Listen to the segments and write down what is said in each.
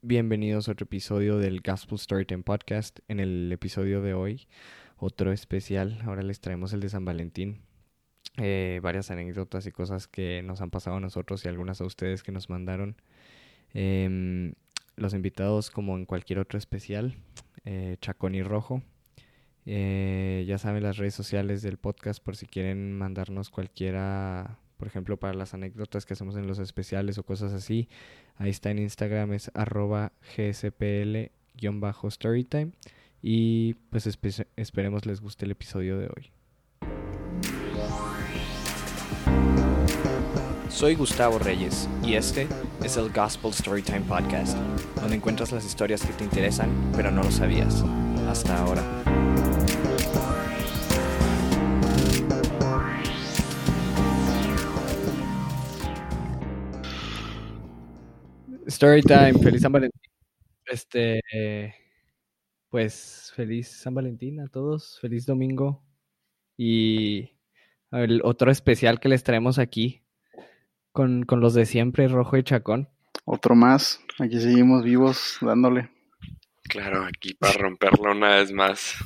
Bienvenidos a otro episodio del Gospel Storytime Podcast. En el episodio de hoy, otro especial. Ahora les traemos el de San Valentín. Eh, varias anécdotas y cosas que nos han pasado a nosotros y algunas a ustedes que nos mandaron. Em, los invitados, como en cualquier otro especial, eh, Chacón y Rojo. Eh, ya saben las redes sociales del podcast por si quieren mandarnos cualquiera por ejemplo, para las anécdotas que hacemos en los especiales o cosas así. Ahí está en Instagram, es arroba gspl-storytime. Y pues esperemos les guste el episodio de hoy. Soy Gustavo Reyes y este es el Gospel Storytime Podcast, donde encuentras las historias que te interesan pero no lo sabías. Hasta ahora. Story time, feliz San Valentín. Este, pues feliz San Valentín a todos, feliz domingo. Y el otro especial que les traemos aquí con, con los de siempre, Rojo y Chacón. Otro más, aquí seguimos vivos dándole. Claro, aquí para romperlo una vez más.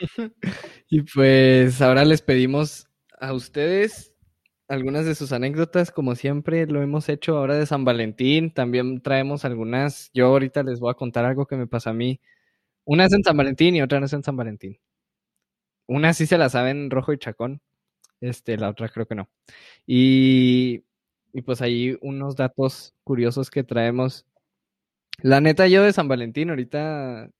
y pues ahora les pedimos a ustedes algunas de sus anécdotas, como siempre lo hemos hecho ahora de San Valentín. También traemos algunas. Yo ahorita les voy a contar algo que me pasa a mí. Una es en San Valentín y otra no es en San Valentín. Una sí se la saben Rojo y Chacón. Este, la otra creo que no. Y, y pues ahí unos datos curiosos que traemos. La neta, yo de San Valentín, ahorita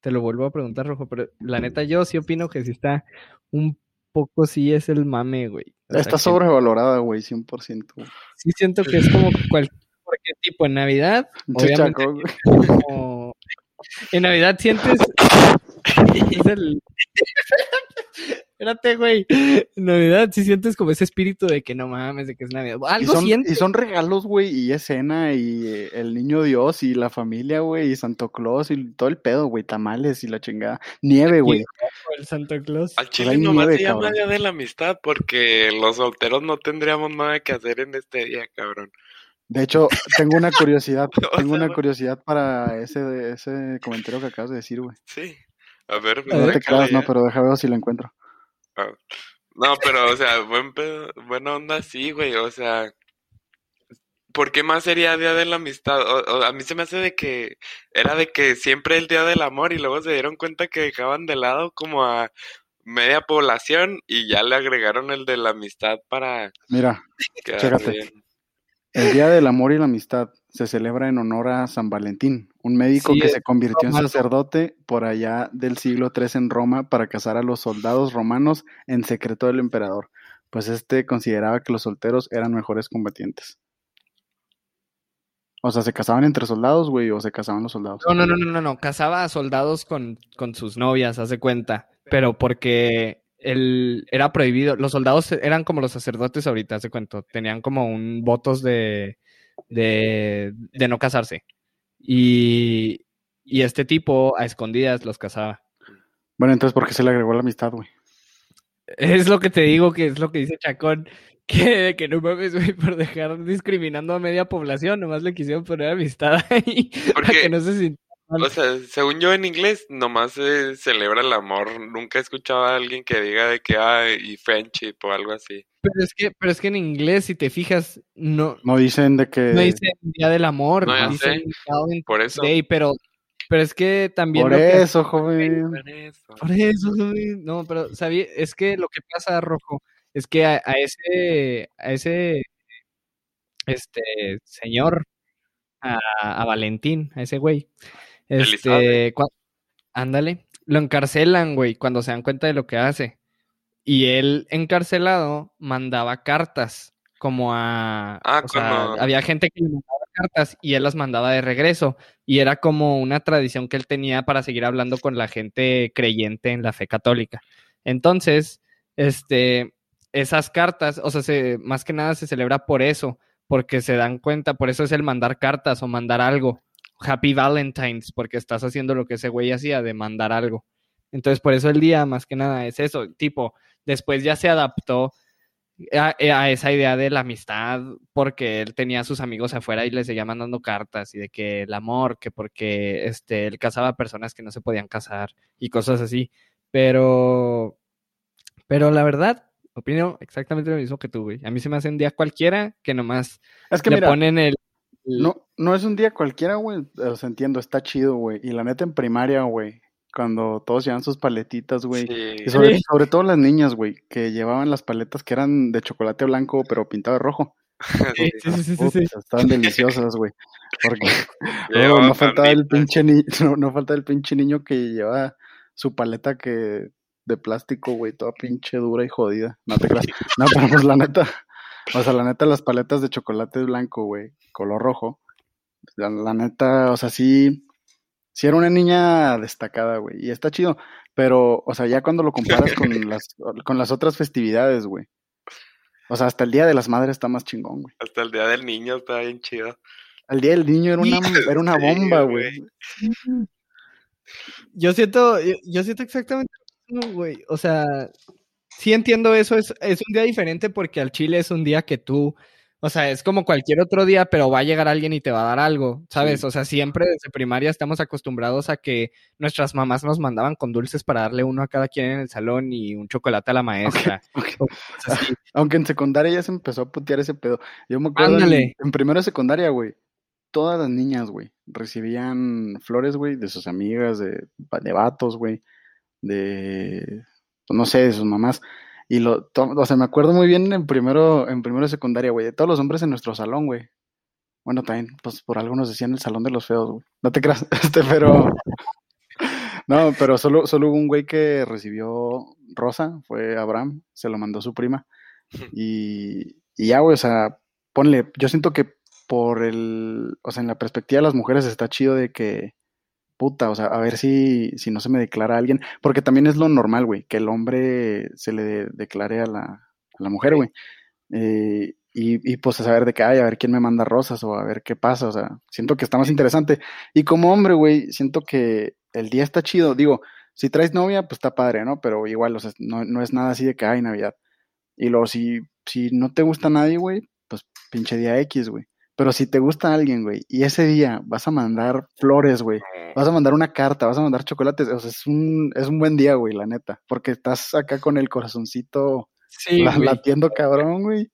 te lo vuelvo a preguntar, Rojo, pero la neta, yo sí opino que sí está un poco sí es el mame, güey. Está sobrevalorada, güey, 100%. Sí siento que es como cualquier tipo en Navidad, obviamente, en Navidad sientes es el Espérate, güey. En Navidad sí sientes como ese espíritu de que no mames, de que es Navidad. Algo y son, sientes. Y son regalos, güey, y escena, y eh, el niño Dios, y la familia, güey, y Santo Claus, y todo el pedo, güey, tamales y la chingada. Nieve, güey. El Santo Claus. Al chile nomás se llama Día de la Amistad, porque los solteros no tendríamos nada que hacer en este día, cabrón. De hecho, tengo una curiosidad, tengo una curiosidad para ese, ese comentario que acabas de decir, güey. Sí. A ver, pues, no te creas, no, pero déjame ver si lo encuentro. No, pero, o sea, buen pedo, buena onda, sí, güey, o sea, ¿por qué más sería Día de la Amistad? O, a mí se me hace de que era de que siempre el Día del Amor y luego se dieron cuenta que dejaban de lado como a media población y ya le agregaron el de la amistad para... Mira, chécate. El Día del Amor y la Amistad se celebra en honor a San Valentín, un médico que se convirtió en sacerdote por allá del siglo III en Roma para casar a los soldados romanos en secreto del emperador, pues este consideraba que los solteros eran mejores combatientes. O sea, ¿se casaban entre soldados, güey, o se casaban los soldados? No, no, no, no, no, no. casaba a soldados con, con sus novias, hace cuenta, pero porque el, era prohibido, los soldados eran como los sacerdotes ahorita, hace cuenta, tenían como un votos de de, de no casarse. Y, y este tipo a escondidas los casaba. Bueno, entonces, ¿por qué se le agregó la amistad, güey? Es lo que te digo, que es lo que dice Chacón, que, que no mames, güey, por dejar discriminando a media población, nomás le quisieron poner amistad ahí, Porque, que no se o sea, según yo en inglés, nomás se celebra el amor. Nunca he escuchado a alguien que diga de que hay y friendship o algo así. Pero es que, pero es que en inglés, si te fijas, no. No dicen de que. No dicen Día del Amor, no, dicen Por eso. pero, pero es que también. Por eso, joven. Por eso. Por eso, joven. No, pero sabía, es que lo que pasa, Rojo, es que a, a ese, a ese, este señor, a, a Valentín, a ese güey este, ándale, lo encarcelan, güey, cuando se dan cuenta de lo que hace. Y él, encarcelado, mandaba cartas como a... Ah, o sea, había gente que le mandaba cartas y él las mandaba de regreso. Y era como una tradición que él tenía para seguir hablando con la gente creyente en la fe católica. Entonces, este, esas cartas, o sea, se, más que nada se celebra por eso, porque se dan cuenta, por eso es el mandar cartas o mandar algo. Happy Valentine's, porque estás haciendo lo que ese güey hacía de mandar algo. Entonces, por eso el día, más que nada, es eso. Tipo, después ya se adaptó a, esa idea de la amistad, porque él tenía a sus amigos afuera y les seguía mandando cartas y de que el amor, que porque este, él casaba personas que no se podían casar y cosas así. Pero, pero la verdad, opino exactamente lo mismo que tú, güey. A mí se me hace un día cualquiera que nomás es que le ponen el, No, no es un día cualquiera, güey. Os entiendo, está chido, güey. Y la neta en primaria, güey, cuando todos llevan sus paletitas, güey. Y sobre, sobre, todo las niñas, güey, que llevaban las paletas que eran de chocolate blanco, pero pintado de rojo. Sí, sí, sí, sí, Estaban deliciosas, güey. Porque oh, no, faltaba el pinche ni... no, no faltaba el pinche niño que llevaba su paleta que de plástico, güey, toda pinche dura y jodida. No te creas. No, pero pues la neta, o sea, la neta, las paletas de chocolate blanco, güey, color rojo, la, la, neta, o sea, sí, sí era una niña destacada, güey, y está chido, pero, o sea, ya cuando lo comparas con las, con las otras festividades, güey, o sea, hasta el Día de las Madres está más chingón, güey. Hasta el Día del Niño está bien chido. El Día del Niño era una, era una bomba, güey. Yo siento, yo siento exactamente no, güey. O sea, sí entiendo eso. Es, es un día diferente porque al Chile es un día que tú, o sea, es como cualquier otro día, pero va a llegar alguien y te va a dar algo, ¿sabes? O sea, siempre desde primaria estamos acostumbrados a que nuestras mamás nos mandaban con dulces para darle uno a cada quien en el salón y un chocolate a la maestra. Aunque en secundaria ya se empezó a putear ese pedo. Yo me acuerdo en, en primero de secundaria, güey. Todas las niñas, güey, recibían flores, güey, de sus amigas, de, de vatos, güey de, no sé, de sus mamás. Y lo, o sea, me acuerdo muy bien en primero, en primero de secundaria, güey, de todos los hombres en nuestro salón, güey. Bueno, también, pues por algo nos decían el salón de los feos, güey. No te creas, este, pero. No, pero solo, solo hubo un güey que recibió rosa, fue Abraham, se lo mandó su prima. Y, y ya, güey, o sea, ponle, yo siento que por el, o sea, en la perspectiva de las mujeres está chido de que, puta, o sea, a ver si, si no se me declara alguien, porque también es lo normal, güey, que el hombre se le declare a la, a la mujer, güey. Eh, y, y, pues a saber de qué hay, a ver quién me manda rosas o a ver qué pasa, o sea, siento que está más interesante. Y como hombre, güey, siento que el día está chido, digo, si traes novia, pues está padre, ¿no? Pero igual, o sea, no, no es nada así de que hay Navidad. Y luego, si, si no te gusta nadie, güey, pues pinche día X, güey. Pero si te gusta alguien, güey, y ese día vas a mandar flores, güey, vas a mandar una carta, vas a mandar chocolates, o sea, es un, es un buen día, güey, la neta, porque estás acá con el corazoncito latiendo cabrón, güey.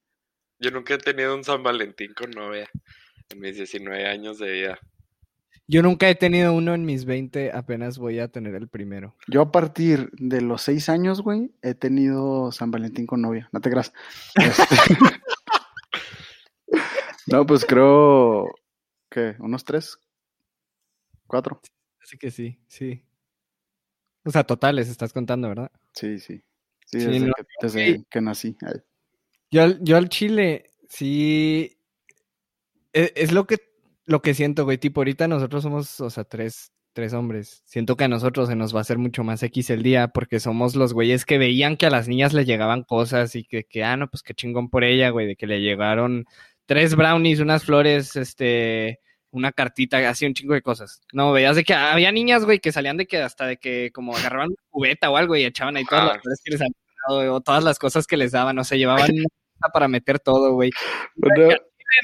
Yo nunca he tenido un San Valentín con novia en mis 19 años de vida. Yo nunca he tenido uno en mis 20, apenas voy a tener el primero. Yo a partir de los 6 años, güey, he tenido San Valentín con novia, no te creas. Este, no, pues creo que unos tres, cuatro. Así que sí, sí. O sea, totales estás contando, ¿verdad? Sí, sí. Sí, desde, que, nací. Yo, yo al Chile, sí. Es, es, lo que lo que siento, güey. Tipo, ahorita nosotros somos, o sea, tres, tres hombres. Siento que a nosotros se nos va a hacer mucho más X el día porque somos los güeyes que veían que a las niñas le llegaban cosas y que, que ah, no, pues qué chingón por ella, güey, de que le llegaron tres brownies, unas flores, este, una cartita, así un chingo de cosas. No, veías de que había niñas, güey, que salían de que hasta de que como agarraban una cubeta o algo y echaban ahí todas las flores que les habían dado, o todas las cosas que les daban, o sea, llevaban para meter todo, güey.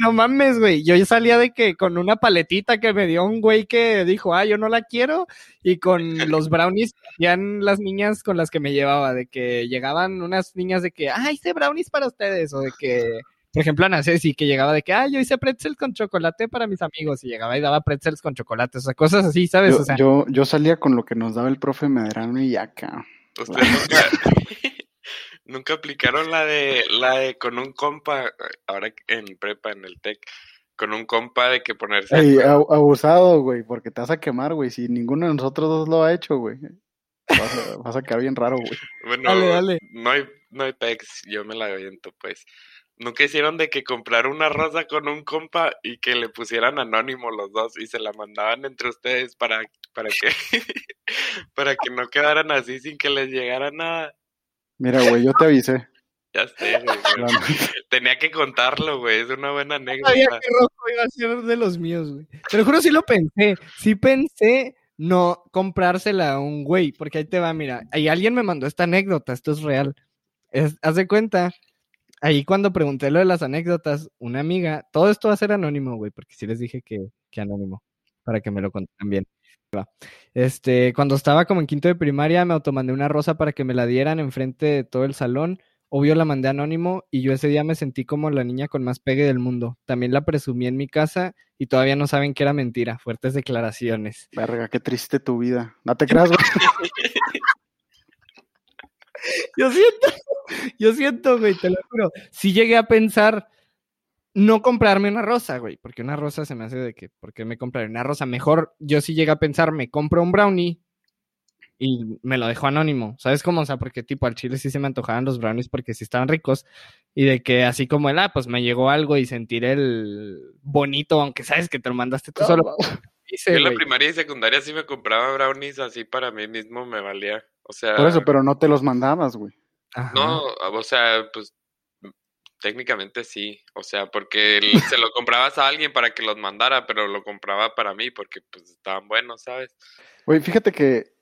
No mames, güey. Yo salía de que con una paletita que me dio un güey que dijo, ah, yo no la quiero, y con los brownies hacían las niñas con las que me llevaba, de que llegaban unas niñas de que, ah, hice brownies para ustedes, o de que por ejemplo, Ana Ceci, que llegaba de que, ah, yo hice pretzels con chocolate para mis amigos, y llegaba y daba pretzels con chocolate, o sea, cosas así, ¿sabes? Yo, o sea, yo, yo, salía con lo que nos daba el profe Medrano y acá. ¿Ustedes nunca, nunca aplicaron la de, la de con un compa, ahora en prepa, en el TEC, con un compa de que ponerse... Ey, abusado, güey, porque te vas a quemar, güey, si ninguno de nosotros dos lo ha hecho, güey. Vas a, quedar bien raro, güey. Bueno, dale, dale. no hay, no hay pex, yo me la aviento, pues. Nunca hicieron de que comprar una rosa con un compa y que le pusieran anónimo los dos y se la mandaban entre ustedes para, para que para que no quedaran así sin que les llegara nada. Mira, güey, yo te avisé. Ya sé, güey. Tenía que contarlo, güey. Es una buena anécdota. Sabía que Rojo iba a ser de los míos, güey. Pero juro sí lo pensé. Sí pensé no comprársela a un güey. Porque ahí te va, mira. Ahí alguien me mandó esta anécdota. Esto es real. haz de cuenta ahí cuando pregunté lo de las anécdotas, una amiga, todo esto va a ser anónimo, güey, porque sí les dije que, que anónimo, para que me lo contaran bien. Este, cuando estaba como en quinto de primaria, me automandé una rosa para que me la dieran enfrente de todo el salón. Obvio la mandé anónimo y yo ese día me sentí como la niña con más pegue del mundo. También la presumí en mi casa y todavía no saben que era mentira. Fuertes declaraciones. Verga, qué triste tu vida. No te creas, güey. yo siento, yo siento, güey, te lo juro. Si llegué a pensar no comprarme una rosa, güey, porque una rosa se me hace de que, ¿por qué me compraré una rosa? Mejor yo sí llegué a pensar, me compro un brownie y me lo dejo anónimo. ¿Sabes cómo? O sea, porque tipo al chile sí se me antojaban los brownies porque sí estaban ricos. Y de que así como el, ah, pues me llegó algo y sentir el bonito, aunque sabes que te lo mandaste tú solo. Yo en la primaria y secundaria sí me compraba brownies así para mí mismo, me valía. O sea. Por eso, pero no te los mandabas, güey. No, o sea, pues técnicamente sí. O sea, porque se lo comprabas a alguien para que los mandara, pero lo compraba para mí porque pues estaban buenos, ¿sabes? Güey, fíjate que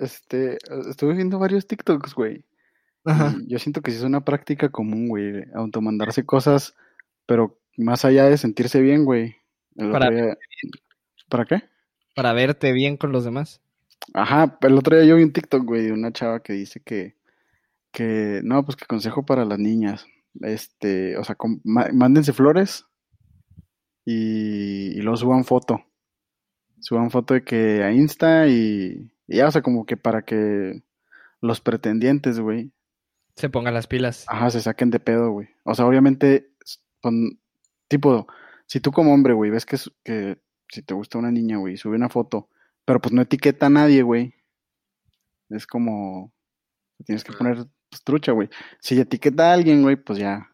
este, estuve viendo varios TikToks, güey. Ajá. yo siento que sí es una práctica común, güey, automandarse cosas, pero más allá de sentirse bien, güey. Para, ¿Para qué? Para verte bien con los demás. Ajá, el otro día yo vi un TikTok, güey, de una chava que dice que, que, no, pues que consejo para las niñas. Este, o sea, mándense flores y, y luego suban foto. Suban foto de que a Insta y, y ya, o sea, como que para que los pretendientes, güey. Se pongan las pilas. Ajá, se saquen de pedo, güey. O sea, obviamente, con, tipo, si tú como hombre, güey, ves que, que si te gusta una niña, güey, sube una foto, pero pues no etiqueta a nadie, güey. Es como, tienes que poner pues, trucha, güey. Si etiqueta a alguien, güey, pues ya.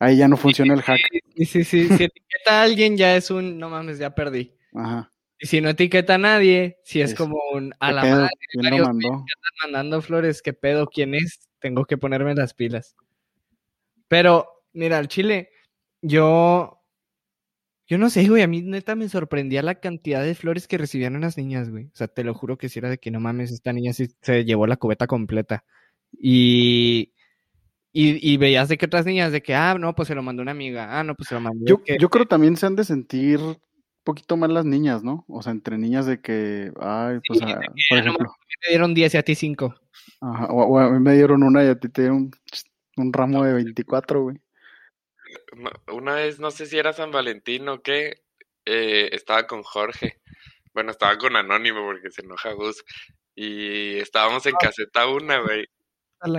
Ahí ya no funciona el hack. Sí, sí, sí. si etiqueta a alguien ya es un, no mames, ya perdí. Ajá. Y si no etiqueta a nadie, si es, como un a la madre, ¿quién lo mandó? mandando flores, ¿qué pedo? ¿Quién es? Tengo que ponerme las pilas. Pero, mira, al chile, yo. Yo no sé, güey, a mí neta me sorprendía la cantidad de flores que recibían unas niñas, güey. O sea, te lo juro que si era de que no mames, esta niña sí se llevó la cubeta completa. Y, y, veías de que otras niñas, de que, ah, no, pues se lo mandó una amiga, ah, no, pues se lo mandó. Yo, yo creo también se han de sentir poquito más las niñas, ¿no? O sea, entre niñas de que, ay, pues, por ejemplo. me dieron 10 y a ti 5. Ajá, o, a mí me dieron una y a ti te dieron un, ramo de 24, güey. Una vez, no sé si era San Valentín o qué, eh, estaba con Jorge. Bueno, estaba con Anónimo porque se enoja Gus. Y estábamos en ah. caseta una, güey.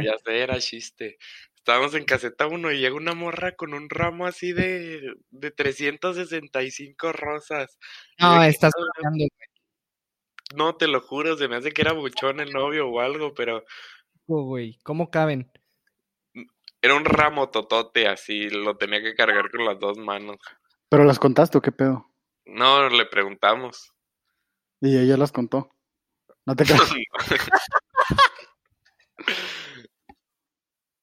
Ya sé, era chiste. Estábamos en caseta 1 y llega una morra con un ramo así de, de 365 rosas. No, estás No, te lo juro, se me hace que era buchón el novio o algo, pero... güey, ¿cómo caben? Era un ramo totote así, lo tenía que cargar con las dos manos. ¿Pero las contaste o qué pedo? No, le preguntamos. Y ella las contó. No te creas.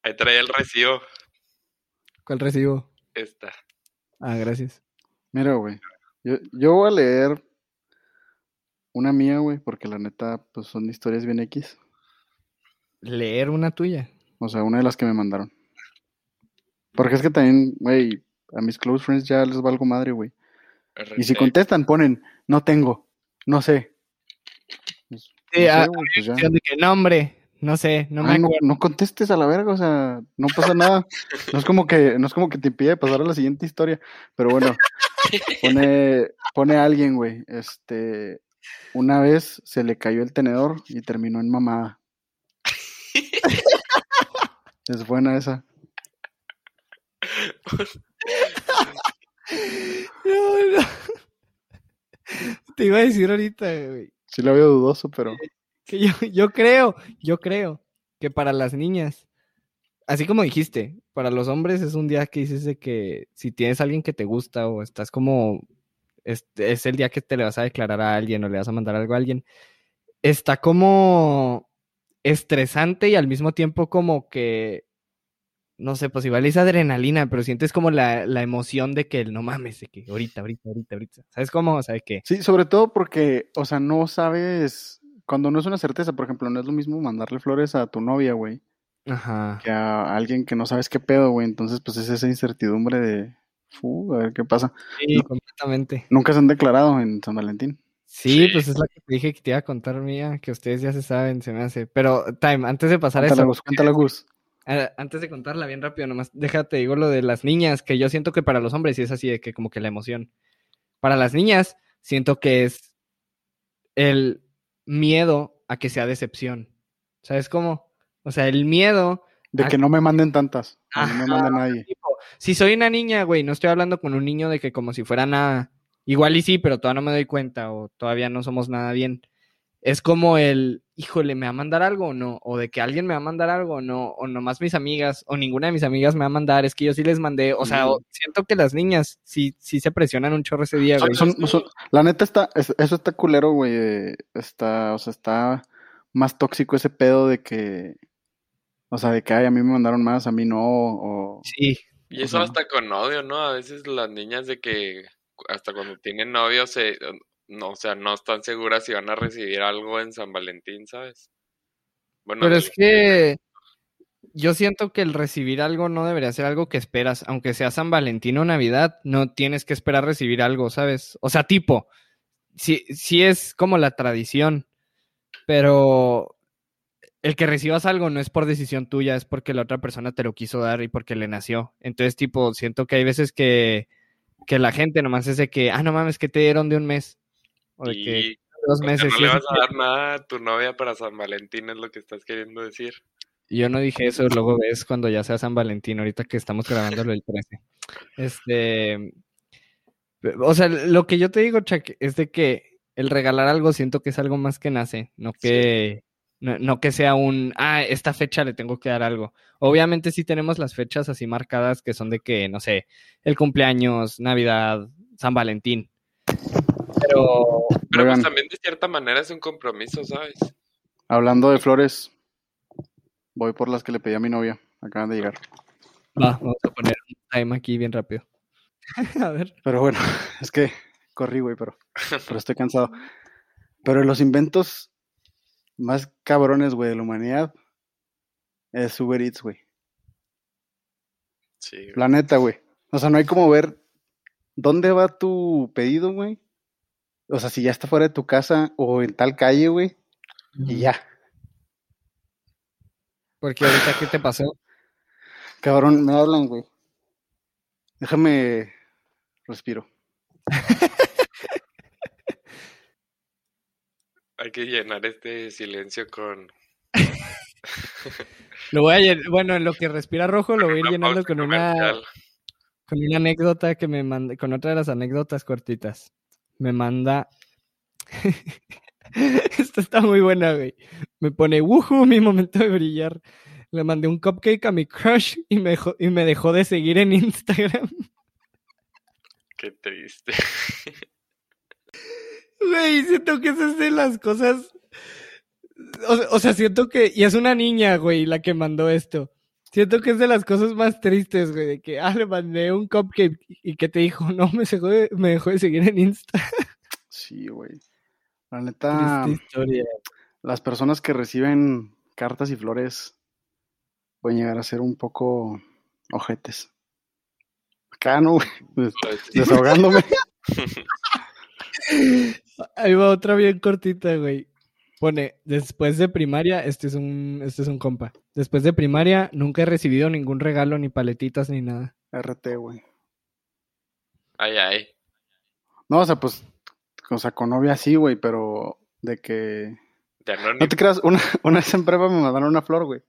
Ahí trae el recibo. ¿Cuál recibo? Esta. Ah, gracias. Mira, güey. Yo, yo voy a leer una mía, güey, porque la neta, pues son historias bien X. ¿Leer una tuya? O sea, una de las que me mandaron. Porque es que también, güey, a mis close friends ya les valgo madre, güey. Y si contestan, ponen, no tengo, no sé. Pues, sí, no, sé, pues de qué nombre. No sé, no me acuerdo. No, contestes a la verga, o sea, no pasa nada. No es como que, no es como que te impide pasar a la siguiente historia. Pero bueno, pone, pone a alguien, güey. Este, una vez se le cayó el tenedor y terminó en mamada. es buena esa. No, no. Te iba a decir ahorita, güey. Sí lo veo dudoso, pero yo, yo creo, yo creo que para las niñas, así como dijiste, para los hombres es un día que dices de que si tienes a alguien que te gusta o estás como, es, es el día que te le vas a declarar a alguien o le vas a mandar algo a alguien, está como estresante y al mismo tiempo como que, no sé, pues igual es adrenalina, pero sientes como la, la emoción de que no mames, de que ahorita, ahorita, ahorita, ahorita. ¿Sabes cómo? O sea, que... Sí, sobre todo porque, o sea, no sabes cuando no es una certeza, por ejemplo, no es lo mismo mandarle flores a tu novia, güey, Ajá. que a alguien que no sabes qué pedo, güey. Entonces, pues es esa incertidumbre de, "Fu, a ver qué pasa. Sí, No. completamente. Nunca se han declarado en San Valentín. Sí, Sí. pues es la que te dije que te iba a contar mía, que ustedes ya se saben, se me hace. Pero, Time, antes de pasar a eso, Gus, cuéntala, Gus. Eh, antes de contarla bien rápido, nomás déjate, digo lo de las niñas, que yo siento que para los hombres sí es así, de que como que la emoción. Para las niñas, siento que es el miedo a que sea decepción. ¿Sabes cómo? O sea, el miedo De Ah, que no me manden tantas. o no me Ajá. mande nadie. tipo, si soy una niña, güey, no estoy hablando con un niño de que como si fuera nada. Igual y sí, pero todavía no me doy cuenta o todavía no somos nada bien. Es como el, híjole, ¿me va a mandar algo o no? O de que alguien me va a mandar algo o no, o nomás mis amigas, o ninguna de mis amigas me va a mandar, es que yo sí les mandé, o sea, o- siento que las niñas sí, sí se presionan un chorro ese día, güey. Son- son- son- la neta está, es- eso está culero, güey. Está, o sea, está más tóxico ese pedo de que, o sea, de que ay, a mí me mandaron más, a mí no, o Sí, Y eso hasta con novio, ¿no? A veces las niñas de que hasta cuando tienen novio se no, o sea, no están seguras si van a recibir algo en San Valentín, ¿sabes? Bueno, Pero es que yo siento que el recibir algo no debería ser algo que esperas, aunque sea San Valentín o Navidad, no tienes que esperar recibir algo, ¿sabes? O sea, tipo, sí, sí es como la tradición, pero el que recibas algo no es por decisión tuya, es porque la otra persona te lo quiso dar y porque le nació. Entonces, tipo, siento que hay veces que, que la gente nomás es de que, ah, no mames, que te dieron de un mes. O de que y dos o sea, meses. no le vas a dar nada a tu novia para San Valentín, es lo que estás queriendo decir. Yo no dije eso, luego ves cuando ya sea San Valentín, ahorita que estamos grabándolo el 13. Este, o sea, lo que yo te digo, Chuck, es de que el regalar algo siento que es algo más que nace, no que, no, no que sea un, ah, esta fecha le tengo que dar algo. Obviamente sí tenemos las fechas así marcadas que son de que, no sé, el cumpleaños, Navidad, San Valentín. Pero, Pero pues también de cierta manera es un compromiso, ¿sabes? hablando de flores, voy por las que le pedí a mi novia. Acaban de llegar. va, vamos a poner un time aquí bien rápido. a ver. Pero bueno, es que corrí, güey, pero, pero estoy cansado. Pero los inventos más cabrones, güey, de la humanidad es Uber Eats, güey. Sí. güey. La neta, güey. O sea, no hay como ver dónde va tu pedido, güey. O sea, si ya está fuera de tu casa o en tal calle, güey. Y ya. Porque ahorita, ¿qué te pasó? Cabrón, me hablan, güey. Déjame respiro. Hay que llenar este silencio con Lo voy a llen- bueno, en lo que respira rojo lo voy a ir llenando con una, con una anécdota que me manda, con otra de las anécdotas cortitas. Me manda. Esta está muy buena, güey. Me pone, wuhu, mi momento de brillar. Le mandé un cupcake a mi crush y me dejó, y me dejó de seguir en Instagram. Qué triste. Güey, siento que esas de las cosas. O, o sea, siento que. Y es una niña, güey, la que mandó esto. Siento que es de las cosas más tristes, güey, de que, ah, le mandé un cupcake y que te dijo, no, me dejó de, me dejó de seguir en Insta. Sí, güey. La neta, Triste historia. las personas que reciben cartas y flores pueden llegar a ser un poco ojetes. Acá, ¿no, güey? Des- Desahogándome. Ahí va otra bien cortita, güey. Pone, después de primaria, este es un, este es un compa. Después de primaria, nunca he recibido ningún regalo, ni paletitas, ni nada. RT, güey. Ay, ay. No, o sea, pues, o sea, con novia sí, güey, pero de que... Ya no te creas, una, una vez en prueba me mandaron una flor, güey.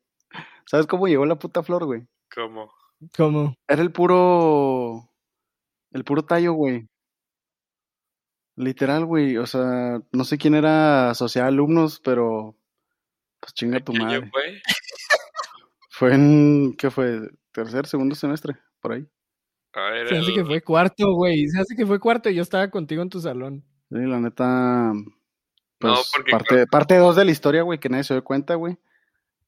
¿Sabes cómo llegó la puta flor, güey? cómo. ¿Cómo? Era el puro... El puro tallo, güey. Literal, güey. O sea, no sé quién era social alumnos, pero... Pues chinga tu ¿Qué año madre. fue? Fue en... ¿Qué fue? Tercer, segundo semestre, por ahí. A ver, Se hace el- que fue cuarto, güey. Se hace que fue cuarto y yo estaba contigo en tu salón. Sí, la neta... Pues No, porque parte, parte dos de la historia, güey, que nadie se dio cuenta, güey.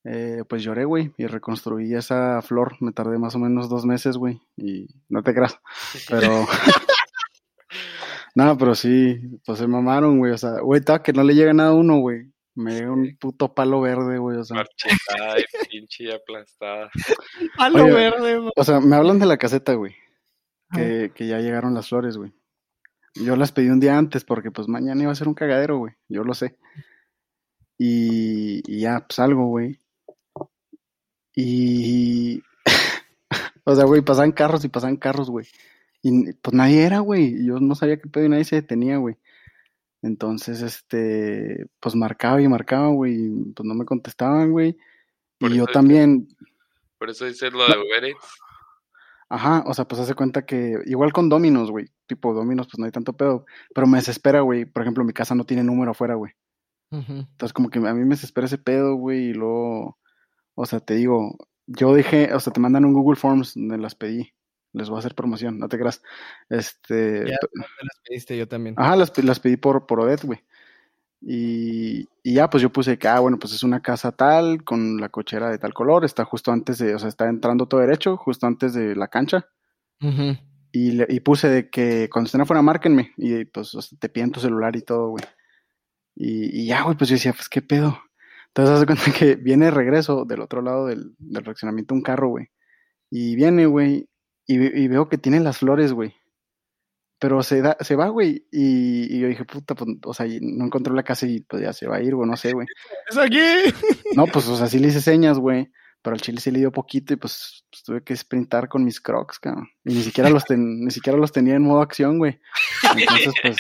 Eh, pues lloré, güey, y reconstruí esa flor. Me tardé más o menos dos meses, güey, y no te creas. Pero... no, pero sí, pues se mamaron, güey. O sea, güey, estaba que no le llega nada a uno, güey. Me dio un puto palo verde, güey, o sea. Marchitada y pinche aplastada. Palo Oye, verde, güey. O sea, me hablan de la caseta, güey. Que, que ya llegaron las flores, güey. Yo las pedí un día antes porque pues mañana iba a ser un cagadero, güey. Yo lo sé. Y, y ya, pues algo, güey. Y... o sea, güey, pasaban carros y pasaban carros, güey. Y pues nadie era, güey. y Yo no sabía qué pedo y nadie se detenía, güey. Entonces, este, pues marcaba y marcaba, güey. Pues no me contestaban, güey. Y yo también, Por eso dices lo de Uber. Ajá, o sea, pues hace cuenta que igual con Dominos, güey, tipo Dominos, pues no hay tanto pedo, pero me desespera, güey, por ejemplo, mi casa no tiene número afuera, güey, entonces como que a mí me desespera ese pedo, güey, y luego, o sea, te digo, yo dejé, o sea, te mandan un Google Forms donde las pedí, les voy a hacer promoción, no te creas, este, Ya, pe- ¿dónde las pediste? Yo también. ajá, las, las pedí por, por Odette, güey, y, y ya, pues yo puse que, ah, bueno, pues es una casa tal, con la cochera de tal color, está justo antes de, o sea, está entrando todo derecho, justo antes de la cancha, Ujú. Y, le- y puse de que cuando estén afuera, márquenme. Y pues o sea, te piden tu celular y todo, güey. Y, y ya, güey, pues yo decía, pues qué pedo. Entonces, hace cuenta que viene de regreso del otro lado del, del fraccionamiento un carro, güey. Y viene, güey, y, y veo que tiene las flores, güey. Pero se, da, se va, güey. Y, y yo dije, puta, pues, o sea, no encontró la casa y pues ya se va a ir, güey, no sé, güey. ¡Es aquí! No, pues, o sea, sí le hice señas, güey. Pero al chile sí le dio poquito y pues, pues, tuve que sprintar con mis crocs, cabrón. Y ni siquiera los, ten- ni siquiera los tenía en modo acción, güey. Entonces, pues,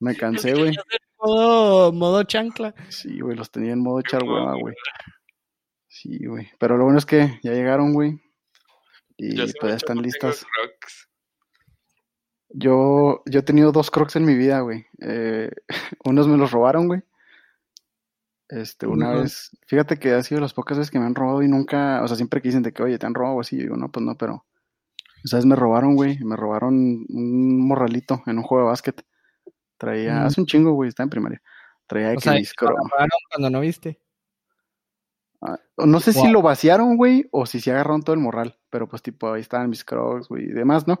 me cansé, güey. Modo, modo chancla. Sí, güey, los tenía en modo Qué echar hueva, modo, güey. Sí, güey. Pero lo bueno es que ya llegaron, güey. Y Yo hace pues ya mucho están listas. Crocs. Yo, yo he tenido dos crocs en mi vida, güey. Eh, unos me los robaron, güey. Este, una vez, fíjate que ha sido las pocas veces que me han robado y nunca, o sea, siempre que dicen de que, oye, te han robado o así, yo digo, no, pues no, pero, ¿sabes? Me robaron, güey, me robaron un morralito en un juego de básquet. Traía, hace un chingo, güey, estaba en primaria. Traía O que sea, mis ¿te lo cro- robaron cuando no viste. Ah, No sé si lo vaciaron, güey, o si se agarraron todo el morral, pero pues tipo ahí estaban mis crocs, güey, y demás, ¿no?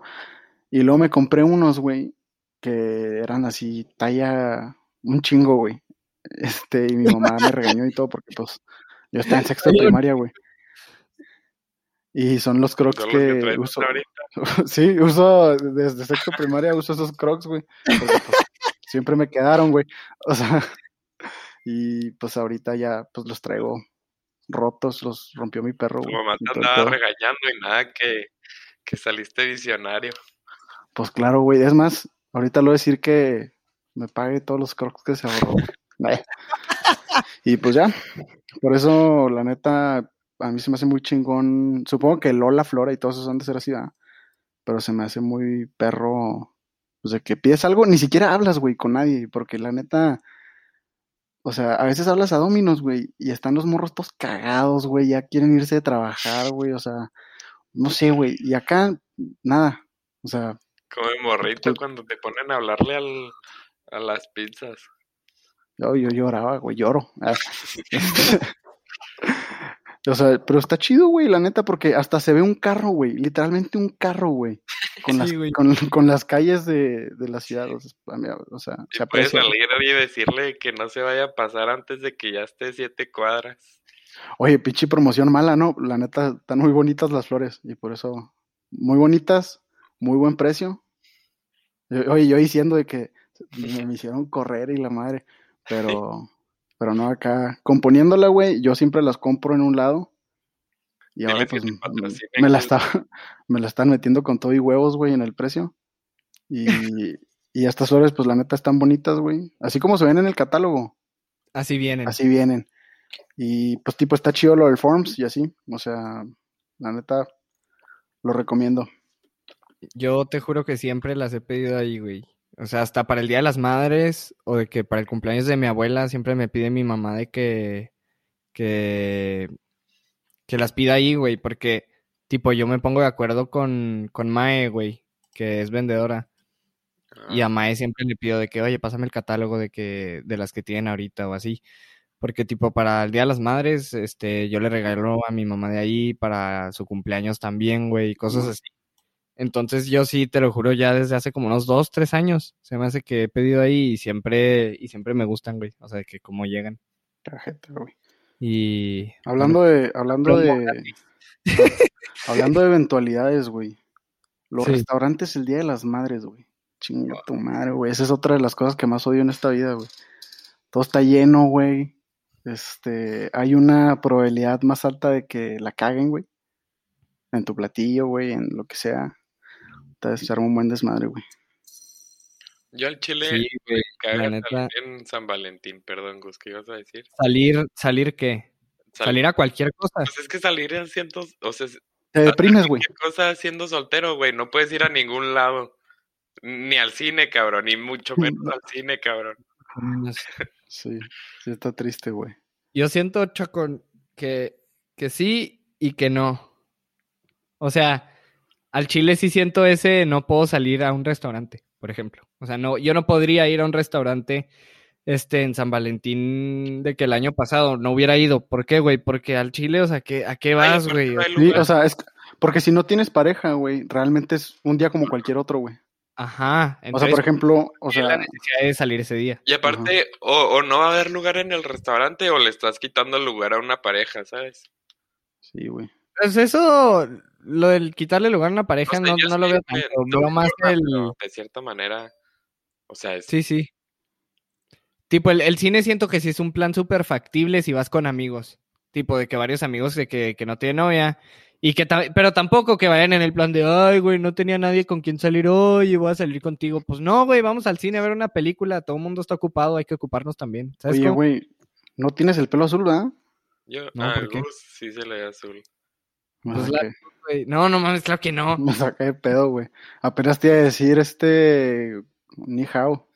Y luego me compré unos, güey, que eran así, talla, un chingo, güey. Este, y mi mamá me regañó y todo porque pues yo estaba en sexto de primaria, güey. Y son los crocs Son los que uso, sí, uso desde sexto de primaria, uso esos crocs, güey, porque pues siempre me quedaron, güey. O sea, y pues ahorita ya pues los traigo rotos, los rompió mi perro, Tu mamá te andaba regañando y nada que, que saliste visionario. Pues claro, güey. Es más, ahorita le voy a decir que me pague todos los crocs que se ahorró. y pues ya. Por eso, la neta, a mí se me hace muy chingón. Supongo que Lola, Flora y todos esos han de ser así, ¿verdad? Pero se me hace muy perro. Pues de que pides algo, ni siquiera hablas, güey, con nadie. Porque la neta. O sea, a veces hablas a Dominos, güey, y están los morros todos cagados, güey, ya quieren irse de trabajar, güey, o sea, no sé, güey, y acá, nada, o sea, Como de morrito cuando te ponen a hablarle al, a las pizzas. Yo, yo lloraba, güey, lloro. O sea, pero está chido, güey, la neta, porque hasta se ve un carro, güey, literalmente un carro, güey, con, Sí, las, güey. con, con las calles de, de la ciudad, o sea, o sea, se puedes aprecia. salir y decirle que no se vaya a pasar antes de que ya esté siete cuadras. Oye, pinche promoción mala, ¿no? La neta, están muy bonitas las flores, y por eso, muy bonitas, muy buen precio. Oye, yo diciendo de que me, me hicieron correr y la madre, pero, pero no acá, componiéndola, güey, yo siempre las compro en un lado. Y ahora pues me la está, me la están metiendo con todo y huevos, güey, en el precio. Y, y estas flores, pues la neta están bonitas, güey. Así como se ven en el catálogo, Así vienen. así vienen. Y pues tipo está chido lo del Forms y así. O sea, la neta, lo recomiendo. Yo te juro que siempre las he pedido ahí, güey. O sea, hasta para el Día de las Madres o de que para el cumpleaños de mi abuela siempre me pide mi mamá de que, que, que las pida ahí, güey, porque tipo yo me pongo de acuerdo con, con Mae, güey, que es vendedora. Y Ah, a Mae siempre le pido de que, oye, pásame el catálogo de que, de las que tienen ahorita o así. Porque tipo para el Día de las Madres, este, yo le regalo a mi mamá de ahí para su cumpleaños también, güey, y cosas así. Entonces yo sí, te lo juro, ya desde hace como unos dos, tres años, se me hace que he pedido ahí y siempre, y siempre me gustan, güey. O sea, de que como llegan. Cajeta, güey. Y. Hablando de. Hablando de. hablando de eventualidades, güey. Los restaurantes el día de las madres, güey. Chinga tu madre, güey. Esa es otra de las cosas que más odio en esta vida, güey. Todo está lleno, güey. Este, hay una probabilidad más alta de que la caguen, güey. En tu platillo, güey, en lo que sea. Te vas a un buen desmadre, güey. Yo al chile sí, neta... en San Valentín, perdón, Gus, ¿qué ibas a decir? Salir, ¿salir qué? salir a cualquier cosa. Pues es que salir haciendo, o sea, te deprimes, güey. cosa siendo soltero, güey, no puedes ir a ningún lado. Ni al cine, cabrón, ni mucho menos al cine, cabrón. Sí, sí está triste, güey. Yo siento, Chacón, que, que sí y que no. O sea, al Chile sí siento ese no puedo salir a un restaurante, por ejemplo. O sea, no, yo no podría ir a un restaurante este, en San Valentín de que el año pasado no hubiera ido. ¿Por qué, güey? Porque al Chile, o sea, ¿qué, ¿a qué vas, güey? Sí, o sea, es porque si no tienes pareja, güey, realmente es un día como cualquier otro, güey. Ajá. o sea, por ejemplo, o sea, la necesidad de salir ese día. Y aparte, o, no va a haber lugar en el restaurante o le estás quitando el lugar a una pareja, ¿sabes? Sí, güey. Pues eso, lo del quitarle lugar a una pareja, no, no, lo veo tanto. Veo más el... De cierta manera, o sea, es... Sí, sí. Tipo, el, el cine siento que sí es un plan súper factible si vas con amigos. Tipo, de que varios amigos de que, que no tienen novia y que pero tampoco que vayan en el plan de, ay, güey, no tenía nadie con quien salir hoy y voy a salir contigo. Pues no, güey, vamos al cine a ver una película, todo el mundo está ocupado, hay que ocuparnos también. Oye, güey, no tienes el pelo azul, ¿verdad? Yo, no, ah, sí se le da azul. Pues no, no mames, claro que no. Me saqué de pedo, güey. Apenas te iba a decir este ni hao.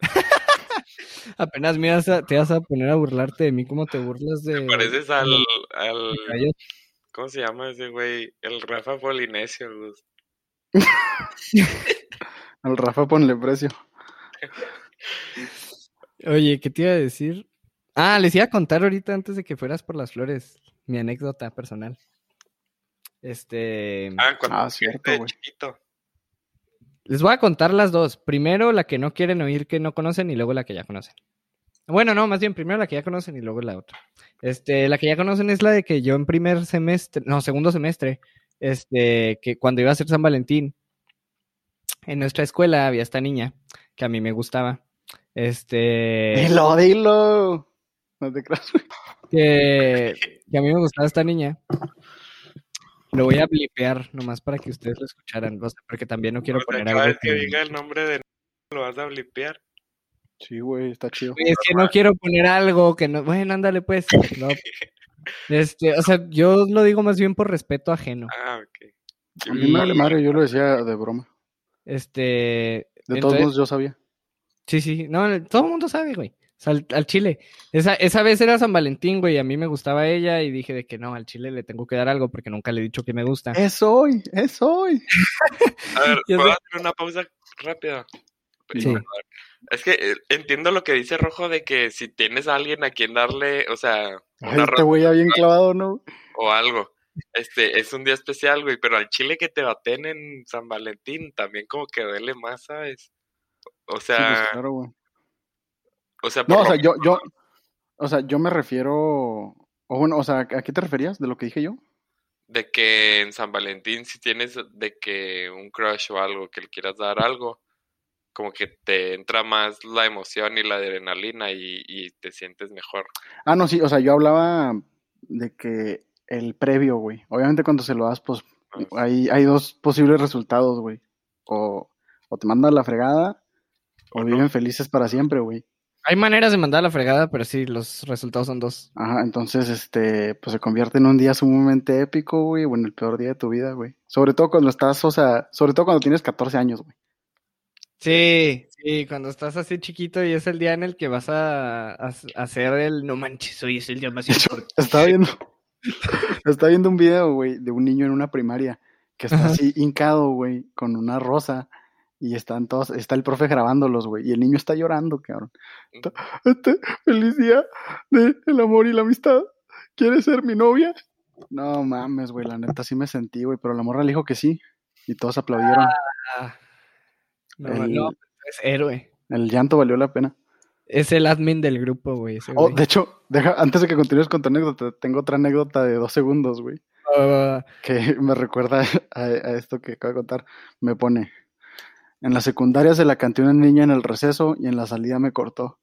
Apenas me te vas a poner a burlarte de mí, ¿cómo te burlas de...? Te pareces al... al... ¿Cómo se llama ese güey? El Rafa Polinesio, Gus. Al Rafa ponle precio. Oye, ¿qué te iba a decir? Ah, les iba a contar ahorita antes de que fueras por las flores, mi anécdota personal. Este. Ah, cuando ah, cierto, chiquito. Les voy a contar las dos. Primero la que no quieren oír que no conocen y luego la que ya conocen. Bueno, no, más bien primero la que ya conocen y luego la otra. Este, la que ya conocen es la de que yo en primer semestre, no, segundo semestre, este, que cuando iba a ser San Valentín, en nuestra escuela había esta niña que a mí me gustaba. Este. Dilo, dilo. No te creas. Que, que a mí me gustaba esta niña. Lo voy a blipear nomás para que ustedes lo escucharan, porque también no quiero poner algo. Vez que diga el nombre de lo vas a blipear. Sí, güey, está chido. es que no quiero poner algo que no. Bueno, ándale, pues. Este, o sea, yo lo digo más bien por respeto ajeno. Ah, ok. A mí me vale madre, yo lo decía de broma. Este. De todos modos, yo sabía. Sí, sí, no, todo el mundo sabe, güey. Al, Chile. Esa, esa vez era San Valentín, güey, a mí me gustaba ella y dije de que no, al Chile le tengo que dar algo porque nunca le he dicho que me gusta. Es hoy, es hoy. a ver, ¿puedo hacer una pausa rápida? Sí. Es que eh, entiendo lo que dice Rojo de que si tienes a alguien a quien darle, o sea, una este güey bien clavado, ¿no? O algo. Este, es un día especial, güey, pero al chile que te baten en San Valentín también como que duele más, ¿sabes? O sea, pues, claro, güey. O sea, no, o sea, yo, yo, o sea, yo me refiero, o bueno, o sea, ¿a qué te referías de lo que dije yo? De que en San Valentín si tienes de que un crush o algo, que le quieras dar algo, como que te entra más la emoción y la adrenalina y, te sientes mejor. Ah, no, sí, o sea, yo hablaba de que el previo, güey. Obviamente cuando se lo das, pues ah, hay, hay dos posibles resultados, güey. O, o te mandan la fregada o, viven felices para siempre, güey. Hay maneras de mandar la fregada, pero sí, los resultados son dos. Ajá, entonces, este, pues se convierte en un día sumamente épico, güey, o en el peor día de tu vida, güey. Sobre todo cuando estás, o sea, sobre todo cuando tienes 14 años, güey. Sí, sí, cuando estás así chiquito y es el día en el que vas a, hacer el no manches, hoy es el día más importante. Estaba viendo, estaba viendo un video, güey, de un niño en una primaria que está así hincado, güey, con una rosa y están todos, está el profe grabándolos, güey, y el niño está llorando, cabrón. Este, feliz día del amor y la amistad. ¿Quieres ser mi novia? No mames, güey, la neta sí me sentí, güey, pero la morra le dijo que sí y todos aplaudieron. Ah. No, no, es héroe. El llanto valió la pena. Es el admin del grupo, güey. Oh, de hecho, deja, antes de que continúes con tu anécdota, tengo otra anécdota de dos segundos, güey. Ah. que me recuerda a, esto que acabo de contar. Me pone. En la secundaria se la canté una niña en el receso y en la salida me cortó.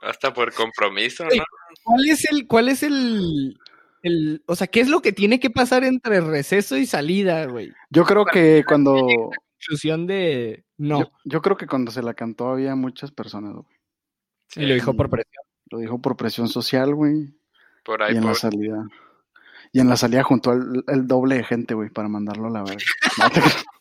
Hasta por compromiso, ¿no? ¿Cuál es el, cuál es el, el, o sea, qué es lo que tiene que pasar entre receso y salida, güey? Yo creo que cuando conclusión de no. Yo, creo que cuando se la cantó había muchas personas, güey. y lo dijo por presión. Lo dijo por presión social, güey. Por ahí. Y en la salida. Y en la salida juntó el, doble de gente, güey, para mandarlo a la verga.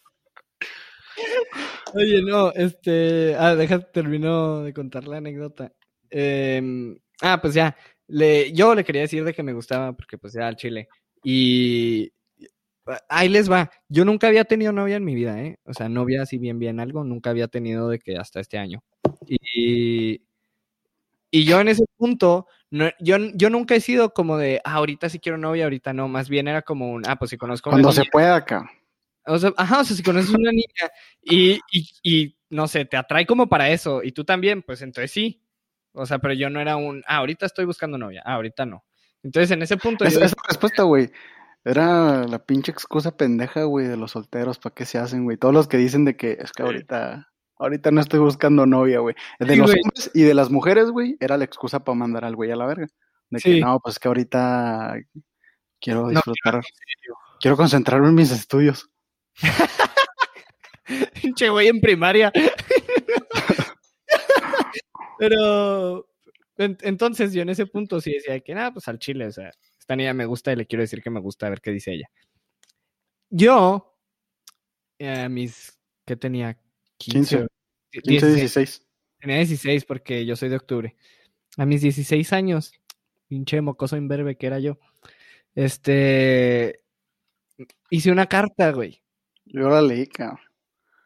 Oye, no, este. Ah, deja, termino de contar la anécdota. Em, ah, pues ya. Le, yo le quería decir de que me gustaba, porque pues ya al chile. Y ahí les va. Yo nunca había tenido novia en mi vida, ¿eh? O sea, novia así bien, bien algo, nunca había tenido de que hasta este año. Y, y yo en ese punto, no, yo, yo nunca he sido como de, ah, ahorita sí quiero novia, ahorita no. Más bien era como un, ah, pues si conozco Cuando se pueda acá. O sea, ajá, o sea, si conoces una niña y, y, y, no sé, te atrae como para eso, y tú también, pues entonces sí. O sea, pero yo no era un, ah, ahorita estoy buscando novia, ah, ahorita no. Entonces en ese punto... Esa, esa respuesta, güey, era la pinche excusa pendeja, güey, de los solteros, ¿para qué se hacen, güey? Todos los que dicen de que es que ahorita, ahorita no estoy buscando novia, güey. De los hombres y de las mujeres, güey, era la excusa para mandar al güey a la verga. De que no, pues es que ahorita quiero disfrutar, quiero concentrarme en mis estudios. Pinche güey en primaria. Pero entonces yo en ese punto sí decía que nada, pues al chile, o sea, esta niña me gusta y le quiero decir que me gusta, a ver qué dice ella. Yo, a mis, ¿qué tenía? 15, 15 16. Tenía 16 porque yo soy de octubre. A mis 16 años, pinche mocoso imberbe que era yo, este, hice una carta, güey. Yo la leí, cabrón.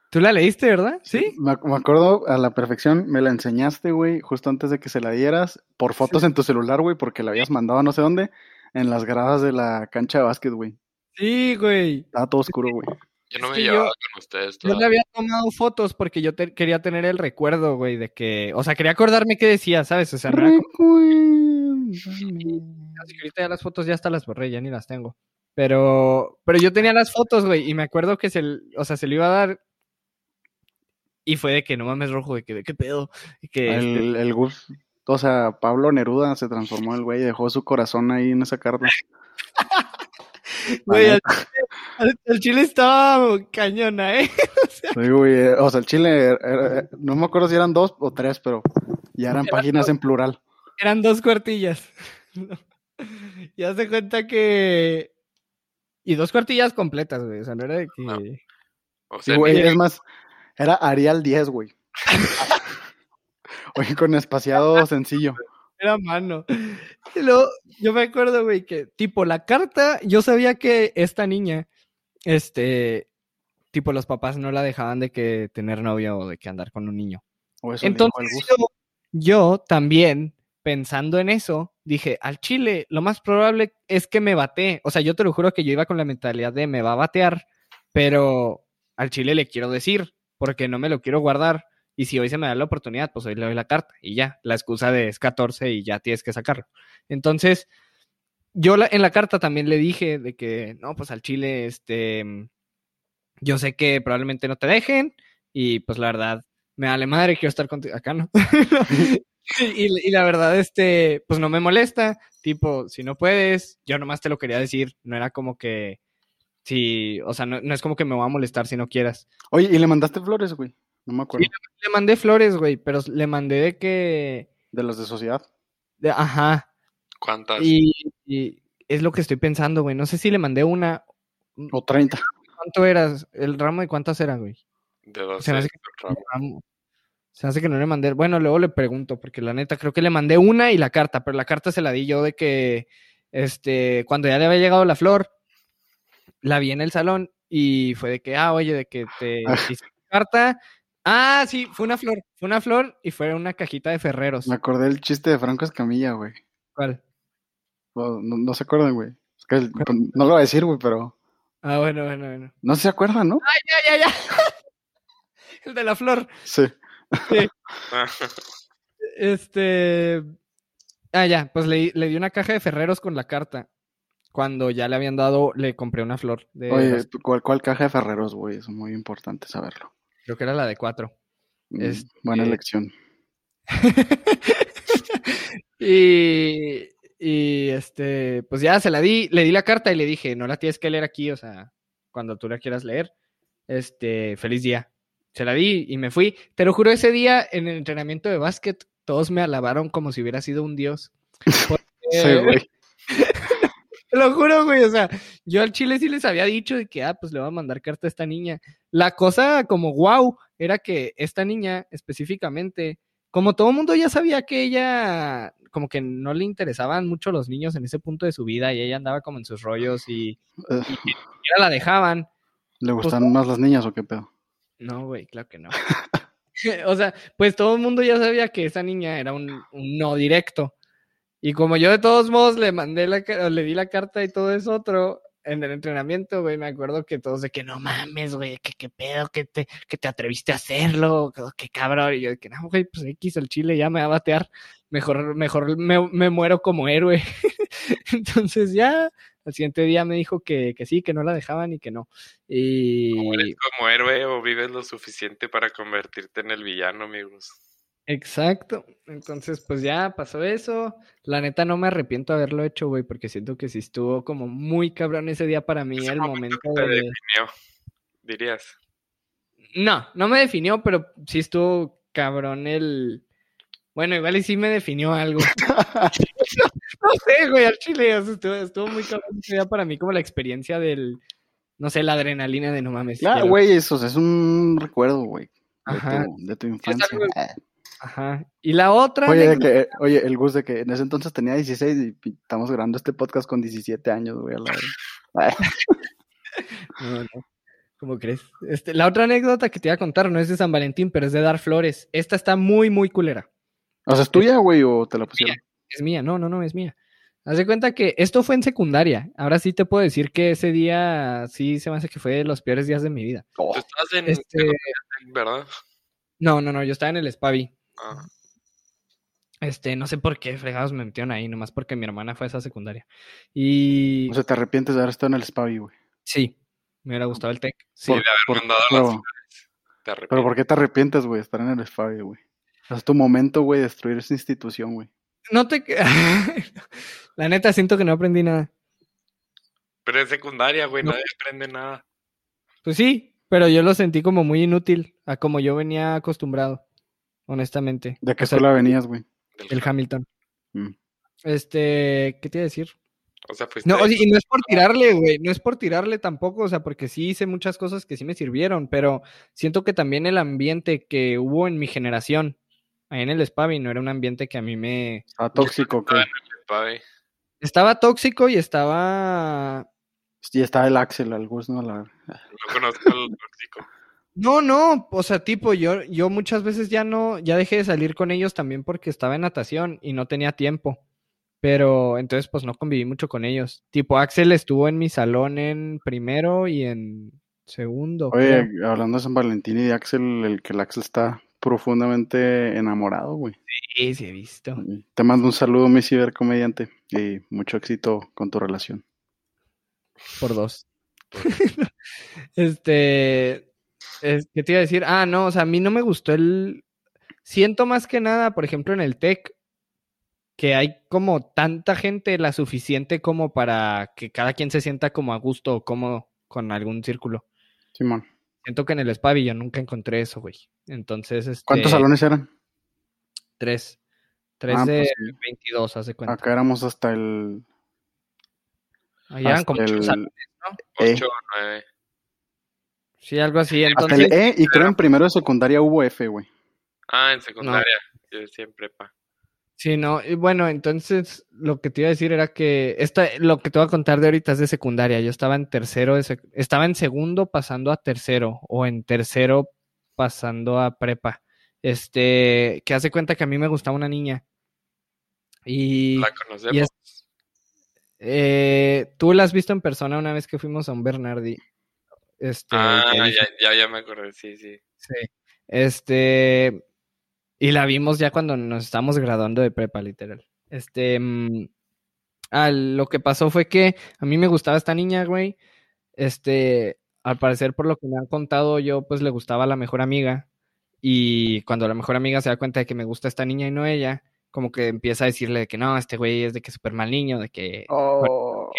¿Tú la leíste, verdad? Sí. Me, acuerdo a la perfección, me la enseñaste, güey, justo antes de que se la dieras, por fotos en tu celular, güey, porque la habías mandado a no sé dónde en las gradas de la cancha de básquet, güey. Sí, güey. Estaba todo oscuro, güey. Yo no me llevaba con ustedes. Yo le había tomado fotos porque yo quería tener el recuerdo, güey, de que, o sea, quería acordarme qué decía, ¿sabes? O sea, no era Así ahorita ya las fotos ya hasta las borré, ya ni las tengo. Pero, pero yo tenía las fotos, güey, y me acuerdo que se, o sea, se le iba a dar y fue de que no mames rojo, de que de qué pedo. que el, este el Gus o sea, Pablo Neruda se transformó el güey, dejó su corazón ahí en esa carta. Güey, el, chile estaba cañona, ¿eh? o, sea, sí, güey, eh, o sea, el chile, eh, no me acuerdo si eran dos o tres, pero ya eran, páginas en plural. Eran dos cuartillas. ya se cuenta que. Y dos cuartillas completas, güey. O sea, no era de que. O sea, güey, es más, era Arial 10, güey. Oye, con espaciado sencillo. Era mano. Y luego, yo me acuerdo, güey, que tipo la carta, yo sabía que esta niña, este, tipo los papás no la dejaban de que tener novio o de que andar con un niño. Entonces yo, yo también, pensando en eso, dije, al chile, lo más probable es que me bate. O sea, yo te lo juro que yo iba con la mentalidad de me va a batear, pero al chile le quiero decir, porque no me lo quiero guardar y si hoy se me da la oportunidad, pues hoy le doy la carta y ya, la excusa de es 14 y ya tienes que sacarlo. Entonces, yo en la carta también le dije de que, no, pues al Chile, este, yo sé que probablemente no te dejen y pues la verdad, me vale madre, quiero estar contigo acá, ¿no? y, la verdad, este, pues no me molesta, tipo, si no puedes, yo nomás te lo quería decir, no era como que, si, o sea, no, no es como que me voy a molestar si no quieras. Oye, ¿y le mandaste flores, güey? No me acuerdo. le mandé flores, güey, pero le mandé de que. ¿De los de sociedad? De, ajá. ¿Cuántas? Y, es lo que estoy pensando, güey. No sé si le mandé una. O 30. ¿Cuánto eras? ¿El ramo de cuántas eran, güey? De dos. Se me hace que, se hace que no le mandé. Bueno, luego le pregunto, porque la neta creo que le mandé una y la carta, pero la carta se la di yo de que. Este, cuando ya le había llegado la flor, la vi en el salón y fue de que, ah, oye, de que te hice carta Ah, sí, fue una flor. Fue una flor y fue una cajita de Ferreros. Me acordé del chiste de Franco Escamilla, güey. ¿Cuál? No, se acuerdan, güey. Pues, no lo voy a decir, güey, pero. Ah, bueno, bueno, bueno. No se acuerdan, ¿no? Ay, ya, ya, ya. El de la flor. Sí. Sí. este. Ah, ya, pues le, le di una caja de Ferreros con la carta. Cuando ya le habían dado, le compré una flor. De Oye, ¿cuál, ¿cuál caja de Ferreros, güey? Es muy importante saberlo. Creo que era la de cuatro. Mm, es... Buena elección. y, y este, pues ya se la di, le di la carta y le dije, no la tienes que leer aquí, o sea, cuando tú la quieras leer. Este, feliz día. Se la di y me fui. Te lo juro, ese día en el entrenamiento de básquet, todos me alabaron como si hubiera sido un dios. sí, güey. Lo juro, güey. O sea, yo al chile sí les había dicho de que, ah, pues le voy a mandar carta a esta niña. La cosa como wow era que esta niña específicamente, como todo el mundo ya sabía que ella, como que no le interesaban mucho los niños en ese punto de su vida y ella andaba como en sus rollos y, y, ya la dejaban. ¿Le pues gustan más las niñas o qué pedo? No, güey, claro que no. o sea, pues todo el mundo ya sabía que esa niña era un, un no directo. Y como yo de todos modos le mandé la, le di la carta y todo eso otro, en el entrenamiento, güey, me acuerdo que todos de que no mames, güey, que qué pedo, que te, que te atreviste a hacerlo, que cabrón. Y yo de que no, güey, pues X el chile ya me va a batear. Mejor, mejor me, me muero como héroe. Entonces ya, al siguiente día me dijo que, que, sí, que no la dejaban y que no. Y... Eres como héroe o vives lo suficiente para convertirte en el villano, amigos. Exacto. Entonces, pues ya pasó eso. La neta no me arrepiento de haberlo hecho, güey, porque siento que sí estuvo como muy cabrón ese día para mí, el momento, te definió, dirías. No, no me definió, pero sí estuvo cabrón el... Bueno, igual y sí me definió algo. no, sé, güey, al chile. estuvo, estuvo, muy cabrón ese día para mí, como la experiencia del... No sé, la adrenalina de no mames. Claro, güey, eso es un recuerdo, güey. De, tu, de tu infancia. Ajá. Y la otra. Oye, que, oye, el Gus de que en ese entonces tenía 16 y estamos grabando este podcast con 17 años, güey. La... no, no. ¿Cómo crees? Este, la otra anécdota que te iba a contar no es de San Valentín, pero es de dar flores. Esta está muy, muy culera. O sea, ¿es tuya, güey, o te la pusieron? Es mía, no, no, no, es mía. Haz de cuenta que esto fue en secundaria. Ahora sí te puedo decir que ese día sí se me hace que fue de los peores días de mi vida. Oh. estás en este... ¿verdad? No, no, no, yo estaba en el Spavi. Este, no sé por qué fregados me metieron ahí, nomás porque mi hermana fue a esa secundaria. Y. O sea, ¿te arrepientes de haber estado en el Spavi, güey? Sí, me hubiera gustado el TEC. Sí, de haber mandado pero, las pero ¿por qué te arrepientes, güey, de estar en el Spavi, güey? Es tu momento, güey, de destruir esa institución, güey. No te. La neta, siento que no aprendí nada. Pero es secundaria, güey, nadie aprende nada. Pues sí, pero yo lo sentí como muy inútil a como yo venía acostumbrado honestamente. ¿De qué escuela venías, güey? El Hamilton. Mm. Este, ¿qué te iba a decir? O sea, pues. No, y no es por tirarle, güey, no es por tirarle tampoco, o sea, porque sí hice muchas cosas que sí me sirvieron, pero siento que también el ambiente que hubo en mi generación, ahí en el Spavi, no era un ambiente que a mí me... Estaba tóxico, ¿qué? Estaba tóxico y estaba... Y estaba el Axel, al ¿no? La... No conozco al tóxico. No, no, o sea, tipo, yo, yo muchas veces ya no, ya dejé de salir con ellos también porque estaba en natación y no tenía tiempo. Pero entonces, pues no conviví mucho con ellos. Tipo, Axel estuvo en mi salón en primero y en segundo. Oye, hablando de San Valentín y de Axel, el que el Axel está profundamente enamorado, güey. Sí, sí, he visto. Te mando un saludo, mi cibercomediante, y mucho éxito con tu relación. Por dos. este, ¿Qué te iba a decir? Ah, no, o sea, a mí no me gustó el... Siento más que nada, por ejemplo, en el TEC, que hay como tanta gente la suficiente como para que cada quien se sienta como a gusto o cómodo con algún círculo. Simón. Siento que en el Spavi yo nunca encontré eso, güey. Entonces, este... ¿Cuántos salones eran? Tres. Tres ah, de pues 22, hace cuenta. Acá éramos hasta el... Allá eran como el... salones, ¿no? Ocho o nueve. Sí, algo así. Entonces, Hasta el E y creo en primero de secundaria hubo F, güey. Ah, en secundaria. Yo siempre, pa. Sí, no, y bueno, entonces lo que te iba a decir era que esta, lo que te voy a contar de ahorita es de secundaria. Yo estaba en tercero, de estaba en segundo pasando a tercero o en tercero pasando a prepa. Este, que hace cuenta que a mí me gustaba una niña. Y, la conocemos. eh, tú la has visto en persona una vez que fuimos a un Bernardi. Este, ah, ya, ya, ya me acuerdo, sí, sí. Sí. Este, Y la vimos ya cuando nos estábamos graduando de prepa, literal. Este, mm, ah, lo que pasó fue que a mí me gustaba esta niña, güey. Este, al parecer por lo que me han contado, yo pues le gustaba a la mejor amiga. Y cuando la mejor amiga se da cuenta de que me gusta esta niña y no ella, como que empieza a decirle de que no, este güey es de que es súper mal niño, de que... Oh.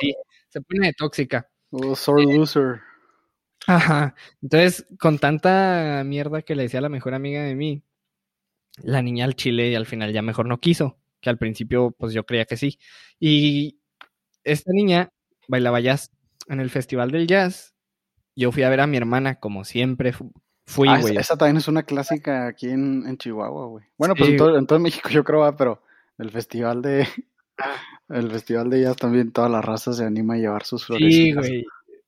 sí, se pone de tóxica. Oh, sorry loser. Ajá. Entonces, con tanta mierda que le decía la mejor amiga de mí, la niña al chile y al final ya mejor no quiso, que al principio pues yo creía que sí. Y esta niña bailaba jazz en el festival del jazz. Yo fui a ver a mi hermana, como siempre fui, Ah, güey. esa, esa también es una clásica aquí en, en Chihuahua, güey. Bueno, pues en todo, en todo México yo creo, ah, pero el festival de el festival de jazz también toda la raza se anima a llevar sus Sí, florecitas. güey.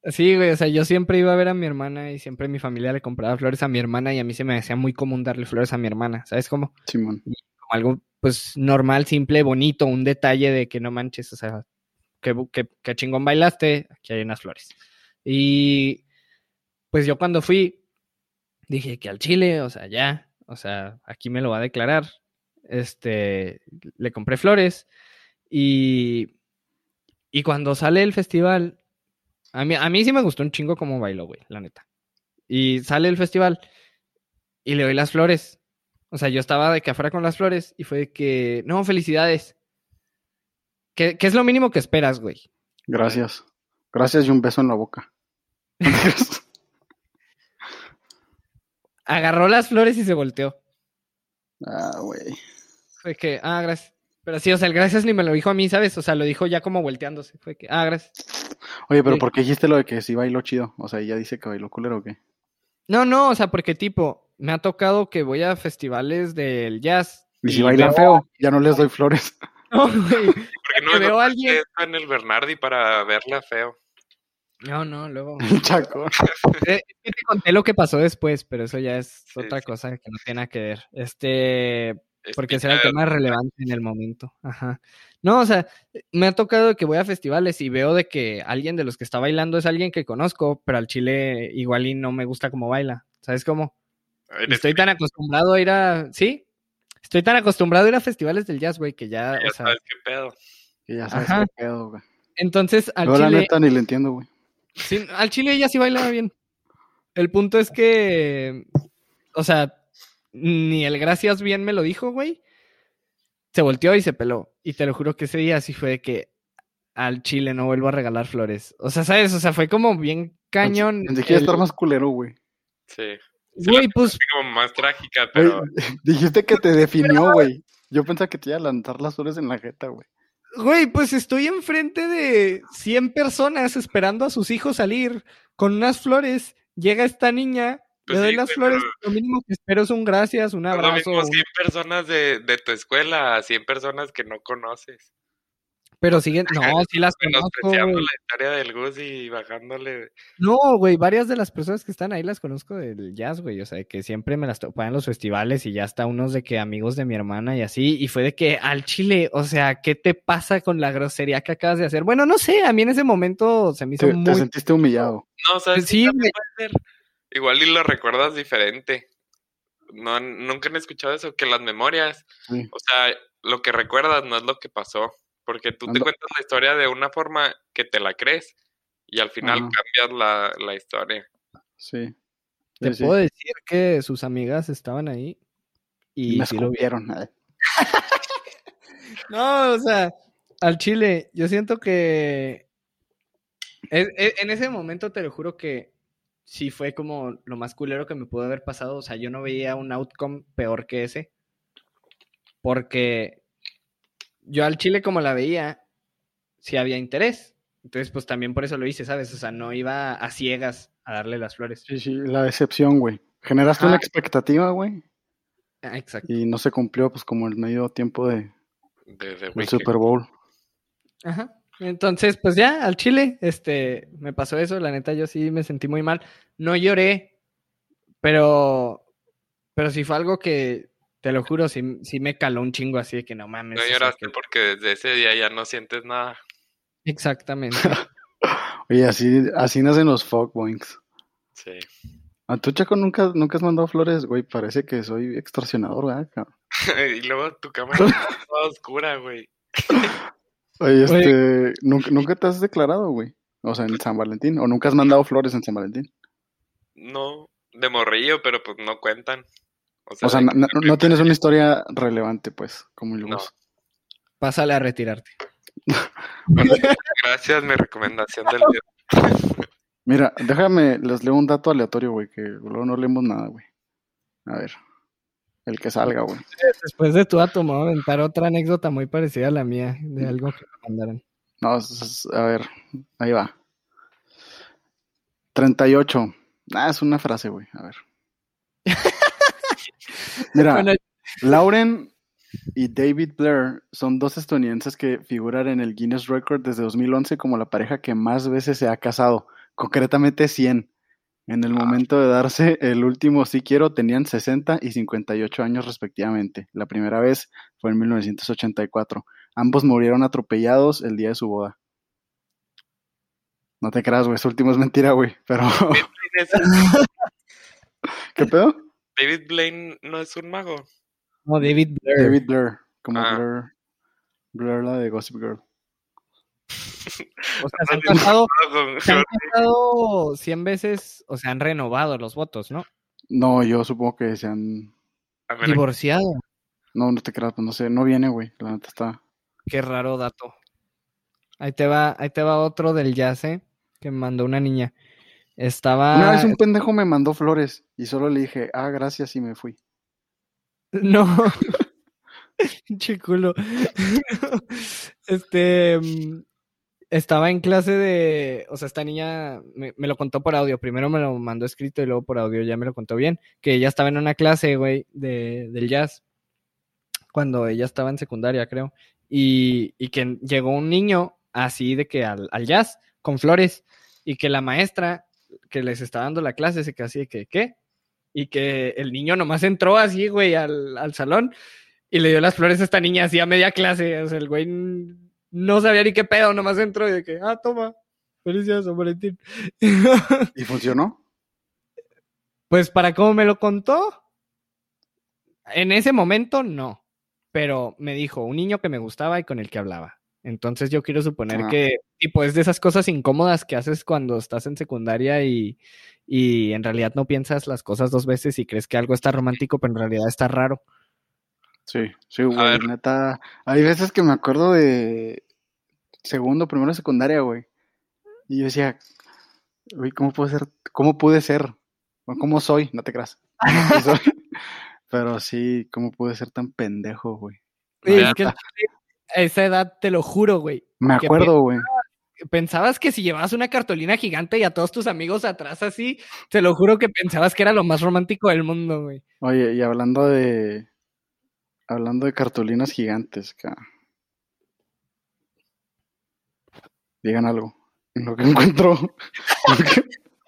Sí, güey, o sea, yo siempre iba a ver a mi hermana y siempre mi familia le compraba flores a mi hermana y a mí se me hacía muy común darle flores a mi hermana, ¿sabes cómo? Simón. como algo pues normal, simple, bonito, un detalle de que no manches, o sea, que, que, que chingón bailaste, aquí hay unas flores. Y pues yo cuando fui, dije que al Chile, o sea, ya, o sea, aquí me lo va a declarar. Este, le compré flores y, y cuando sale el festival, a mí, a mí sí me gustó un chingo como bailó, güey, la neta. Y sale el festival y le doy las flores. O sea, yo estaba de que afuera con las flores y fue de que, no, felicidades. ¿Qué, qué es lo mínimo que esperas, güey? Gracias. Gracias y un beso en la boca. Agarró las flores y se volteó. ah, güey. Fue que, ah, gracias. Pero sí, o sea, el gracias ni me lo dijo a mí, ¿sabes? O sea, lo dijo ya como volteándose. Fue que, ah, gracias. Oye, pero Sí. ¿por qué dijiste lo de que sí bailó chido? O sea, ella dice que bailó culero o qué? No, no, o sea, porque tipo, me ha tocado que voy a festivales del jazz. Y si bailan feo, ya no les doy flores. No, güey. Porque no veo a alguien- en el Bernardi para verla feo. No, no, luego. Chaco. Eh, es que te conté lo que pasó después, pero eso ya es Sí, otra sí. cosa que no tiene nada que ver. Este, Es porque será el tema relevante en el momento. Ajá. No, o sea, me ha tocado que voy a festivales y veo de que alguien de los que está bailando es alguien que conozco, pero al chile igual y no me gusta cómo baila. ¿Sabes cómo? Estoy tan acostumbrado a ir a. ¿Sí? Estoy tan acostumbrado a ir a festivales del jazz, güey, que ya, ya o sea. sabes qué pedo. Que ya sabes Ajá. qué pedo, güey. Entonces, al Yo la chile. neta ni le entiendo, güey. Sí, al chile ella sí bailaba bien. El punto es que, o sea, ni el gracias bien me lo dijo, güey. Se volteó y se peló. Y te lo juro que ese día sí fue de que al chile no vuelvo a regalar flores. O sea, ¿sabes? O sea, fue como bien cañón. Pensé que iba a el- estar más culero, güey. Sí. Güey, pues, Así como más trágica, pero Dijiste que te definió, güey. Yo pensaba que te iba a lanzar las flores en la jeta, güey. güey, pues estoy enfrente de 100 personas esperando a sus hijos salir con unas flores. Llega esta niña, Pues le doy sí, las flores. pero- Lo mínimo que espero es un gracias, un es lo abrazo. mismo un- 100 personas de, de tu escuela a 100 personas que no conoces. Pero siguen, no, sí las conozco, la historia del Gus y bajándole. No, güey, varias de las personas que están ahí las conozco del jazz, güey. O sea, que siempre me las topan en los festivales y ya está unos de que amigos de mi hermana y así. Y fue de que al chile, o sea, ¿qué te pasa con la grosería que acabas de hacer? Bueno, no sé, a mí en ese momento se me hizo Te, te muy. sentiste humillado. No. Sí, también güey. puede ser? Igual y lo recuerdas diferente. No, nunca han escuchado eso, que las memorias, Sí. o sea, lo que recuerdas no es lo que pasó. Porque tú te cuentas la historia de una forma que te la crees y al final Ajá. cambias la, la historia. Sí. Te Sí, sí. puedo decir que sus amigas estaban ahí y, Y me sí lo vi. escupieron. eh. No, o sea, al chile, yo siento que es- es- en ese momento te lo juro que sí fue como lo más culero que me pudo haber pasado. O sea, yo no veía un outcome peor que ese. Porque yo al chile como la veía, sí había interés. Entonces, pues también por eso lo hice, ¿sabes? O sea, no iba a ciegas a darle las flores. Sí, sí, la decepción, güey. Generaste una expectativa, güey, Ah, exacto. y no se cumplió, pues, como el medio tiempo de. Super Bowl. Ajá. Entonces, pues ya, al chile, este, me pasó eso, la neta, yo sí me sentí muy mal. No lloré, pero, pero sí fue algo que, te lo juro, sí, sí me caló un chingo así de que no mames. No o sea, lloraste que- porque desde ese día ya no sientes nada. Exactamente. Oye, así, así nacen los fuckboings. Sí. A tu chaco nunca, nunca has mandado flores, güey. Parece que soy extorsionador, ¿verdad? y luego tu cámara está toda oscura, güey. Oye, este, ¿nunca, ¿nunca te has declarado, güey? O sea, en San Valentín. ¿O nunca has mandado flores en San Valentín? No, de morrillo, pero pues no cuentan. O sea, no, tienes una historia relevante, pues, como yo. No. Pásale a retirarte. gracias, mi recomendación del día. Mira, déjame, les leo un dato aleatorio, güey, que luego no leemos nada, güey. A ver, el que salga, güey. Después de tu dato, me voy a aventar otra anécdota muy parecida a la mía, de algo que me mandaron. No, a ver, ahí va. 38. Ah, es una frase, güey, a ver. Mira, Lauren y David Blair son dos estadounidenses que figuran en el Guinness Record desde 2011 como la pareja que más veces se ha casado, concretamente 100. En el momento de darse el último sí quiero tenían 60 y 58 años respectivamente. La primera vez fue en 1984. Ambos murieron atropellados el día de su boda. No te creas, güey, su último es mentira, güey, pero... ¿Qué pedo? David Blaine no es un mago. No, David Blair. David Blair, como ah. Blair, Blair la de Gossip Girl. O sea, se han, casado, se han casado 100 veces, o sea, han renovado los votos, ¿no? No, yo supongo que se han... Divorciado. No, no te creas, pues no sé, no viene, güey, la neta está... Qué raro dato. Ahí te va, ahí te va otro del ¿eh? Que me mandó una niña. Estaba. Una vez un pendejo me mandó flores y solo le dije, ah, gracias y me fui. No. Chiculo. este. Estaba en clase de. O sea, esta niña me, lo contó por audio. Primero me lo mandó escrito y luego por audio ya me lo contó bien. Que ella estaba en una clase, güey, de, del jazz. Cuando ella estaba en secundaria, creo. Y, y que llegó un niño así de que al, al jazz con flores. Y que la maestra que les está dando la clase, se quedó así de que, ¿qué? Y que el niño nomás entró así, güey, al, al salón y le dio las flores a esta niña así a media clase. O sea, el güey no sabía ni qué pedo, nomás entró y de que, ah, toma, felicidades, San Valentín. ¿Y funcionó? Pues para cómo me lo contó, en ese momento no, pero me dijo un niño que me gustaba y con el que hablaba. Entonces yo quiero suponer que, tipo, es de esas cosas incómodas que haces cuando estás en secundaria y, en realidad no piensas las cosas dos veces y crees que algo está romántico, pero en realidad está raro. Sí, sí, güey, neta. Hay veces que me acuerdo de segundo, primero, secundaria, güey. Y yo decía, güey, ¿cómo puede ser? ¿Cómo pude ser? ¿Cómo soy? No te creas. Pero sí, ¿cómo pude ser tan pendejo, güey? Es que esa edad, te lo juro, güey. Me acuerdo, güey. Pensabas que si llevabas una cartolina gigante y a todos tus amigos atrás así, te lo juro que pensabas que era lo más romántico del mundo, güey. Oye, y hablando de. Hablando de cartulinas gigantes, acá. Digan algo. En lo que encuentro.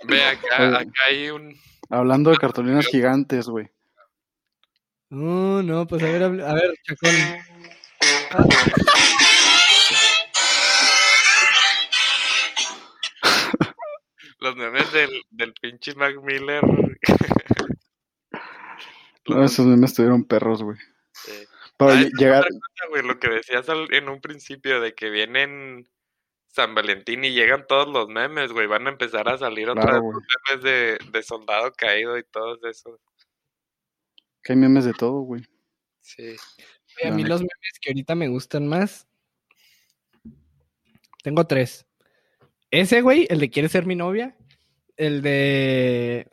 Ve, acá, acá hay un. Hablando de cartulinas gigantes, güey. No, no, pues a ver, a ver, Chacón. Los memes del, del pinche Mac Miller. no, esos memes tuvieron perros, güey. Sí. Para ah, llegar. lo que decías en un principio de que vienen San Valentín y llegan todos los memes, güey. Van a empezar a salir otra vez memes de, de soldado caído y todos esos. Que hay memes de todo, güey. Sí a mí los memes que ahorita me gustan más. Tengo tres. Ese, güey, el de quiere ser mi novia. El de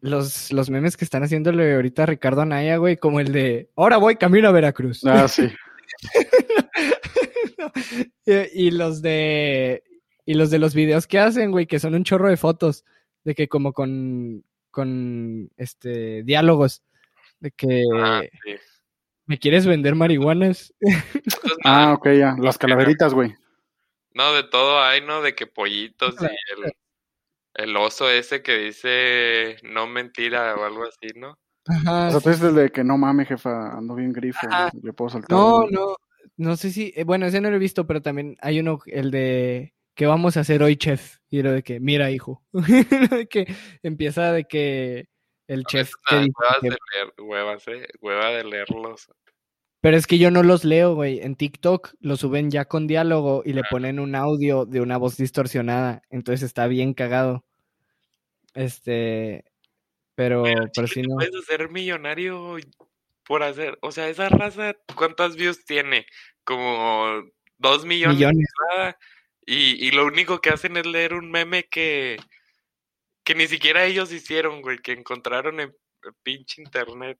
los, los memes que están haciéndole ahorita a Ricardo Anaya, güey, como el de ahora voy camino a Veracruz. Ah, sí. y, los de y los de los videos que hacen, güey, que son un chorro de fotos, de que como con con este diálogos, de que ah, ¿Me quieres vender marihuanas? ah, ok, ya. Las calaveritas, güey. No, de todo hay, ¿no? De que pollitos y el, el oso ese que dice no mentira o algo así, ¿no? Ajá. O sea, tú dices de que no mames, jefa, ando bien grifo, le puedo saltar. No, no, no sé si, eh, bueno, ese no lo he visto, pero también hay uno, el de ¿qué vamos a hacer hoy, chef? Y lo de que, mira, hijo. que empieza de que el chef... de leer, huevas, eh, hueva de leerlos. Pero es que yo no los leo, güey. En TikTok lo suben ya con diálogo y le ponen un audio de una voz distorsionada. Entonces está bien cagado. Este. Pero, pero, si no. Puedes ser millonario por hacer. O sea, esa raza, ¿cuántas views tiene? Como dos millones. millones. Y, y lo único que hacen es leer un meme que. Que ni siquiera ellos hicieron, güey. Que encontraron en pinche internet.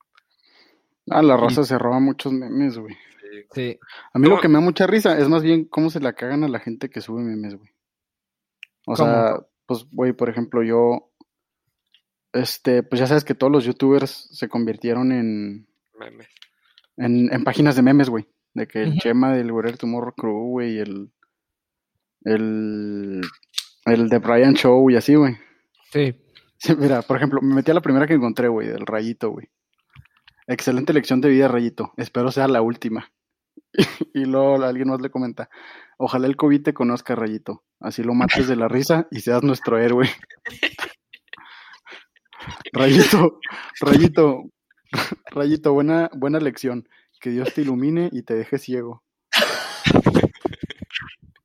Ah, la raza se roba muchos memes, güey. Sí. A mí lo que me da mucha risa es más bien cómo se la cagan a la gente que sube memes, güey. O sea, pues, güey, por ejemplo, yo. Este, pues ya sabes que todos los youtubers se convirtieron en. Memes. En, en páginas de memes, güey. De que el Chema del Guerrero Tomorrow Crew, güey, el. El. El de Brian Show y así, güey. Sí. sí. Mira, por ejemplo, me metí a la primera que encontré, güey, del rayito, güey. Excelente lección de vida, Rayito. Espero sea la última. y luego alguien más le comenta, ojalá el COVID te conozca, Rayito. Así lo mates de la risa y seas nuestro héroe. Rayito, Rayito, Rayito, buena, buena lección. Que Dios te ilumine y te deje ciego.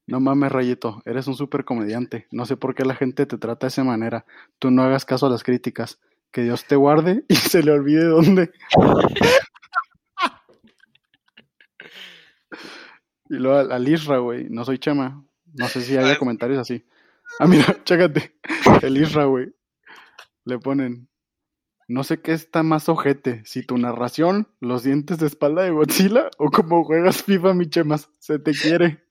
No mames, Rayito, eres un súper comediante. No sé por qué la gente te trata de esa manera. Tú no hagas caso a las críticas que Dios te guarde y se le olvide dónde. y luego al, Isra, güey, no soy Chema. No sé si haya comentarios así. Ah, mira, chécate. El Isra, güey. Le ponen. No sé qué está más ojete, si tu narración, los dientes de espalda de Godzilla o como juegas FIFA, mi chemas, se te quiere.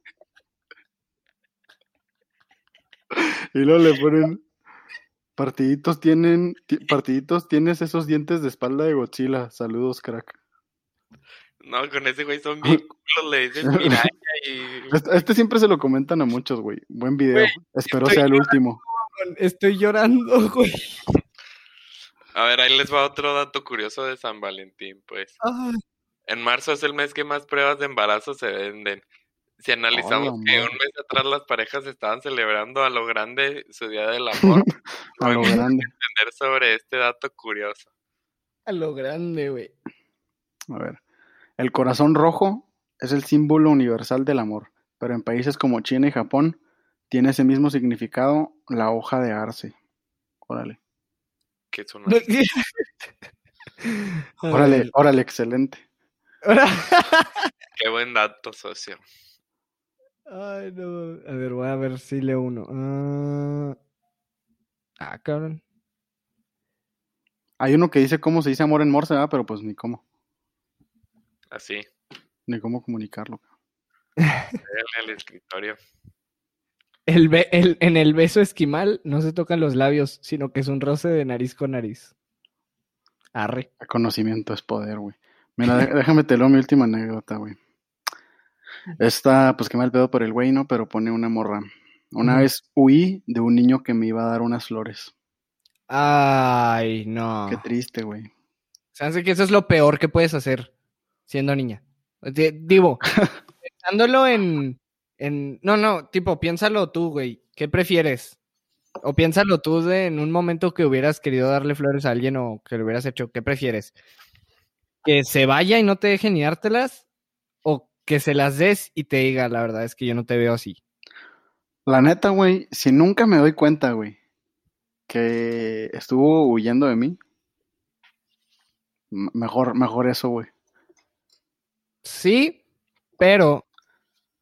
Y luego le ponen, Partiditos tienen, partiditos tienes esos dientes de espalda de Godzilla. Saludos, crack. No, con ese güey son bien culos, le dices miraña y... Este, este, siempre se lo comentan a muchos, güey. Buen video. Espero sea el último. Estoy llorando, güey. A ver, ahí les va otro dato curioso de San Valentín, pues. En marzo es el mes que más pruebas de embarazo se venden. Si analizamos que un mes atrás las parejas estaban celebrando a lo grande su día del amor, a lo grande. entender sobre este dato curioso. A lo grande, güey. A ver, el corazón rojo es el símbolo universal del amor, pero en países como China y Japón tiene ese mismo significado la hoja de arce. Órale. ¿Qué son órale, órale, excelente. Qué buen dato, socio. Ay, no. A ver, voy a ver si leo uno. Ah, ah, cabrón. Hay uno que dice cómo se dice amor en Morse, ¿verdad? Pero pues ni cómo. Así. Ni cómo comunicarlo. en el escritorio. El, el, en el beso esquimal no se tocan los labios, sino que es un roce de nariz con nariz. Arre. El conocimiento es poder, güey. Mira, déjame te lo mi última anécdota, güey. Esta, pues que mal pedo por el güey, ¿no? Pero pone una morra. Una vez huí de un niño que me iba a dar unas flores. Ay, no. Qué triste, güey. ¿Sabes que eso es lo peor que puedes hacer siendo niña? Digo, pensándolo en, en... No, no, tipo, piénsalo tú, güey. ¿Qué prefieres? O piénsalo tú de en un momento que hubieras querido darle flores a alguien o que lo hubieras hecho. ¿Qué prefieres? ¿Que se vaya y no te deje ni dártelas? que se las des y te diga, la verdad es que yo no te veo así. La neta, güey, si nunca me doy cuenta, güey, que estuvo huyendo de mí, mejor, mejor eso, güey. Sí, pero,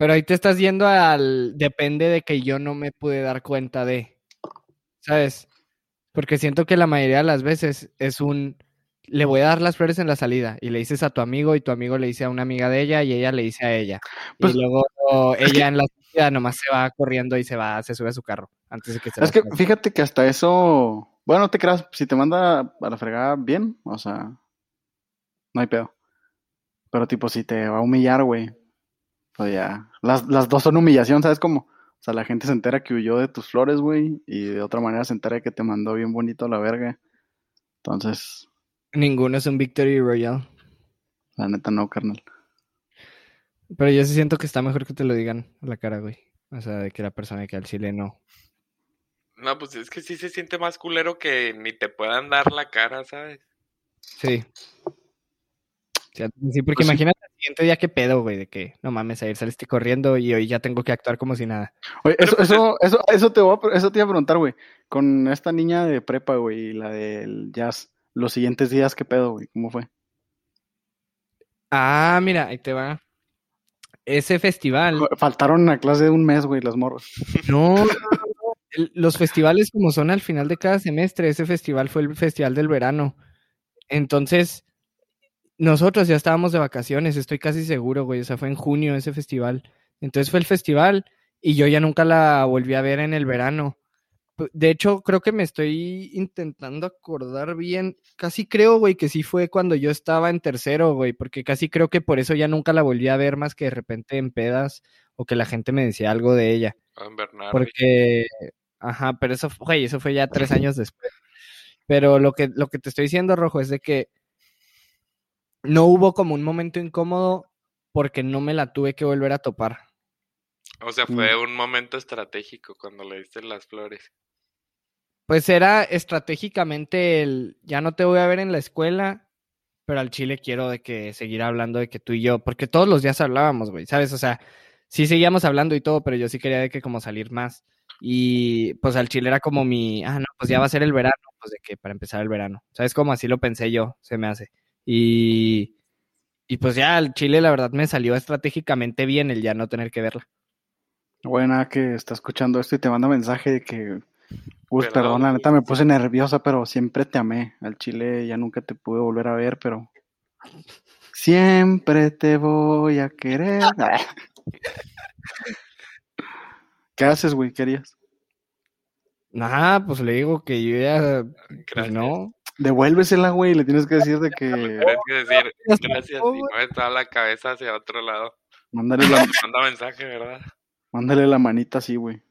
pero ahí te estás yendo al, depende de que yo no me pude dar cuenta de, ¿sabes? Porque siento que la mayoría de las veces es un, le voy a dar las flores en la salida y le dices a tu amigo y tu amigo le dice a una amiga de ella y ella le dice a ella. y pues luego ella en la salida nomás se va corriendo y se va, se sube a su carro antes de que se Es que fíjate que hasta eso, bueno, no te creas, si te manda a la fregada bien, o sea, no hay pedo. Pero tipo, si te va a humillar, güey, pues ya, las, las dos son humillación, ¿sabes cómo? O sea, la gente se entera que huyó de tus flores, güey, y de otra manera se entera que te mandó bien bonito a la verga. Entonces, Ninguno es un Victory Royale. La neta no, carnal. Pero yo sí siento que está mejor que te lo digan a la cara, güey. O sea, de que la persona que al chile no. No, pues es que sí se siente más culero que ni te puedan dar la cara, ¿sabes? Sí. Sí, porque pues imagínate el siguiente día qué pedo, güey, de que no mames, ayer saliste corriendo y hoy ya tengo que actuar como si nada. Oye, eso, pues eso, eso, eso, te voy a, eso te iba a preguntar, güey. Con esta niña de prepa, güey, y la del jazz, los siguientes días, ¿qué pedo, güey? ¿Cómo fue? Ah, mira, ahí te va. Ese festival. Faltaron a clase de un mes, güey, los morros. No, los festivales como son al final de cada semestre, ese festival fue el festival del verano. Entonces, nosotros ya estábamos de vacaciones, estoy casi seguro, güey. O sea, fue en junio ese festival. Entonces fue el festival y yo ya nunca la volví a ver en el verano. De hecho, creo que me estoy intentando acordar bien. Casi creo, güey, que sí fue cuando yo estaba en tercero, güey, porque casi creo que por eso ya nunca la volví a ver más que de repente en pedas o que la gente me decía algo de ella. Ah, Bernardo. Porque, ajá, pero eso, güey, eso fue ya tres años después. Pero lo que, lo que te estoy diciendo, Rojo, es de que no hubo como un momento incómodo porque no me la tuve que volver a topar. O sea, fue mm. un momento estratégico cuando le diste las flores. Pues era estratégicamente el, ya no te voy a ver en la escuela, pero al chile quiero de que seguir hablando de que tú y yo, porque todos los días hablábamos, güey, ¿sabes? O sea, sí seguíamos hablando y todo, pero yo sí quería de que como salir más. Y pues al chile era como mi, ah, no, pues ya va a ser el verano, pues de que para empezar el verano. ¿Sabes? Como así lo pensé yo, se me hace. Y, y pues ya el Chile la verdad me salió estratégicamente bien el ya no tener que verla. Buena que está escuchando esto y te manda mensaje de que, Gus, perdón, la neta me puse nerviosa, pero siempre te amé. Al Chile ya nunca te pude volver a ver, pero siempre te voy a querer. ¿Qué haces, güey? ¿Qué harías? Nada, pues le digo que yo ya, pues no, Devuélvesela, güey, le tienes que decir de que. Tienes que decir gracias y la cabeza hacia otro lado. Mándale la. Manda mensaje, ¿verdad? Mándale la manita así, güey.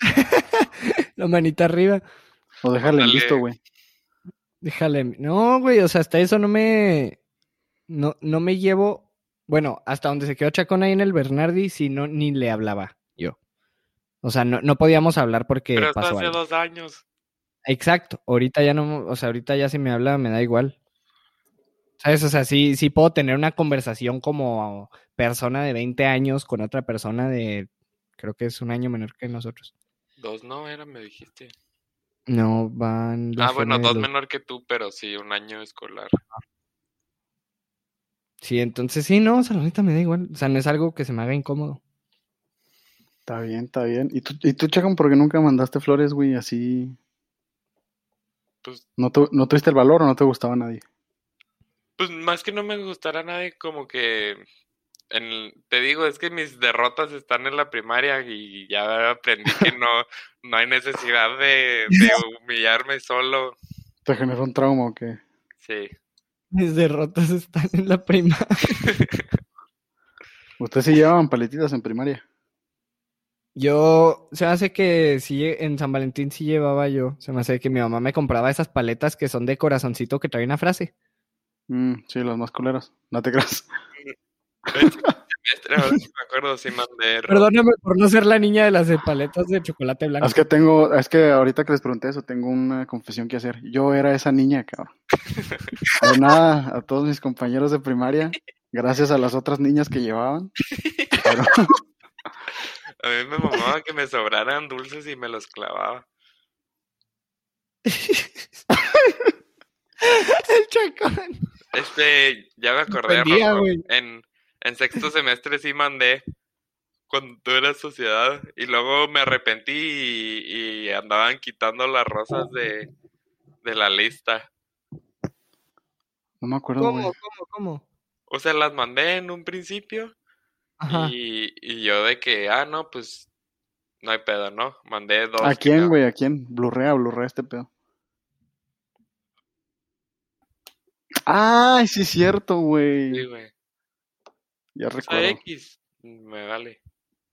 la manita arriba. O déjale en visto, güey. Déjale. No, güey, o sea, hasta eso no me. No, no me llevo. Bueno, hasta donde se quedó Chacón ahí en el Bernardi, si no, ni le hablaba yo. O sea, no, no podíamos hablar porque. Pero hasta hace dos años. Exacto, ahorita ya no, o sea, ahorita ya si me habla me da igual. ¿Sabes? O sea, sí, sí puedo tener una conversación como persona de 20 años con otra persona de, creo que es un año menor que nosotros. Dos no era, me dijiste. No, van... Ah, bueno, dos menor que tú, pero sí, un año escolar. Sí, entonces sí, no, o sea, ahorita me da igual. O sea, no es algo que se me haga incómodo. Está bien, está bien. ¿Y tú, y tú Chacón, por qué nunca mandaste flores, güey, así pues ¿No, ¿No tuviste el valor o no te gustaba a nadie? Pues más que no me gustara a nadie, como que te digo, es que mis derrotas están en la primaria y ya aprendí que no, no hay necesidad de, humillarme solo. ¿Te generó un trauma o qué? Sí. Mis derrotas están en la primaria. ¿Ustedes sí llevaban paletitas en primaria? Yo, se me hace que sí, en San Valentín sí llevaba yo. Se me hace que mi mamá me compraba esas paletas que son de corazoncito que traen una frase. Mm, sí, los más culeros. No te creas. me acuerdo si mandé. Perdóname por no ser la niña de las paletas de chocolate blanco. Es que tengo, es que ahorita que les pregunté eso, tengo una confesión que hacer. Yo era esa niña, cabrón. De nada, a todos mis compañeros de primaria, gracias a las otras niñas que llevaban. A mí me mamaba que me sobraran dulces y me los clavaba. El chacón. Este, ya me acordé. en, en sexto semestre sí mandé cuando tú eras sociedad y luego me arrepentí y, andaban quitando las rosas de, de, la lista. No me acuerdo. ¿Cómo, cómo, cómo? O sea, las mandé en un principio y, y, yo de que, ah, no, pues no hay pedo, ¿no? Mandé dos. ¿A quién, güey? ¿A quién? Blu-ray, Blu-ray este pedo. Ay, sí es cierto, güey. Sí, güey. Ya recuerdo. X, me vale.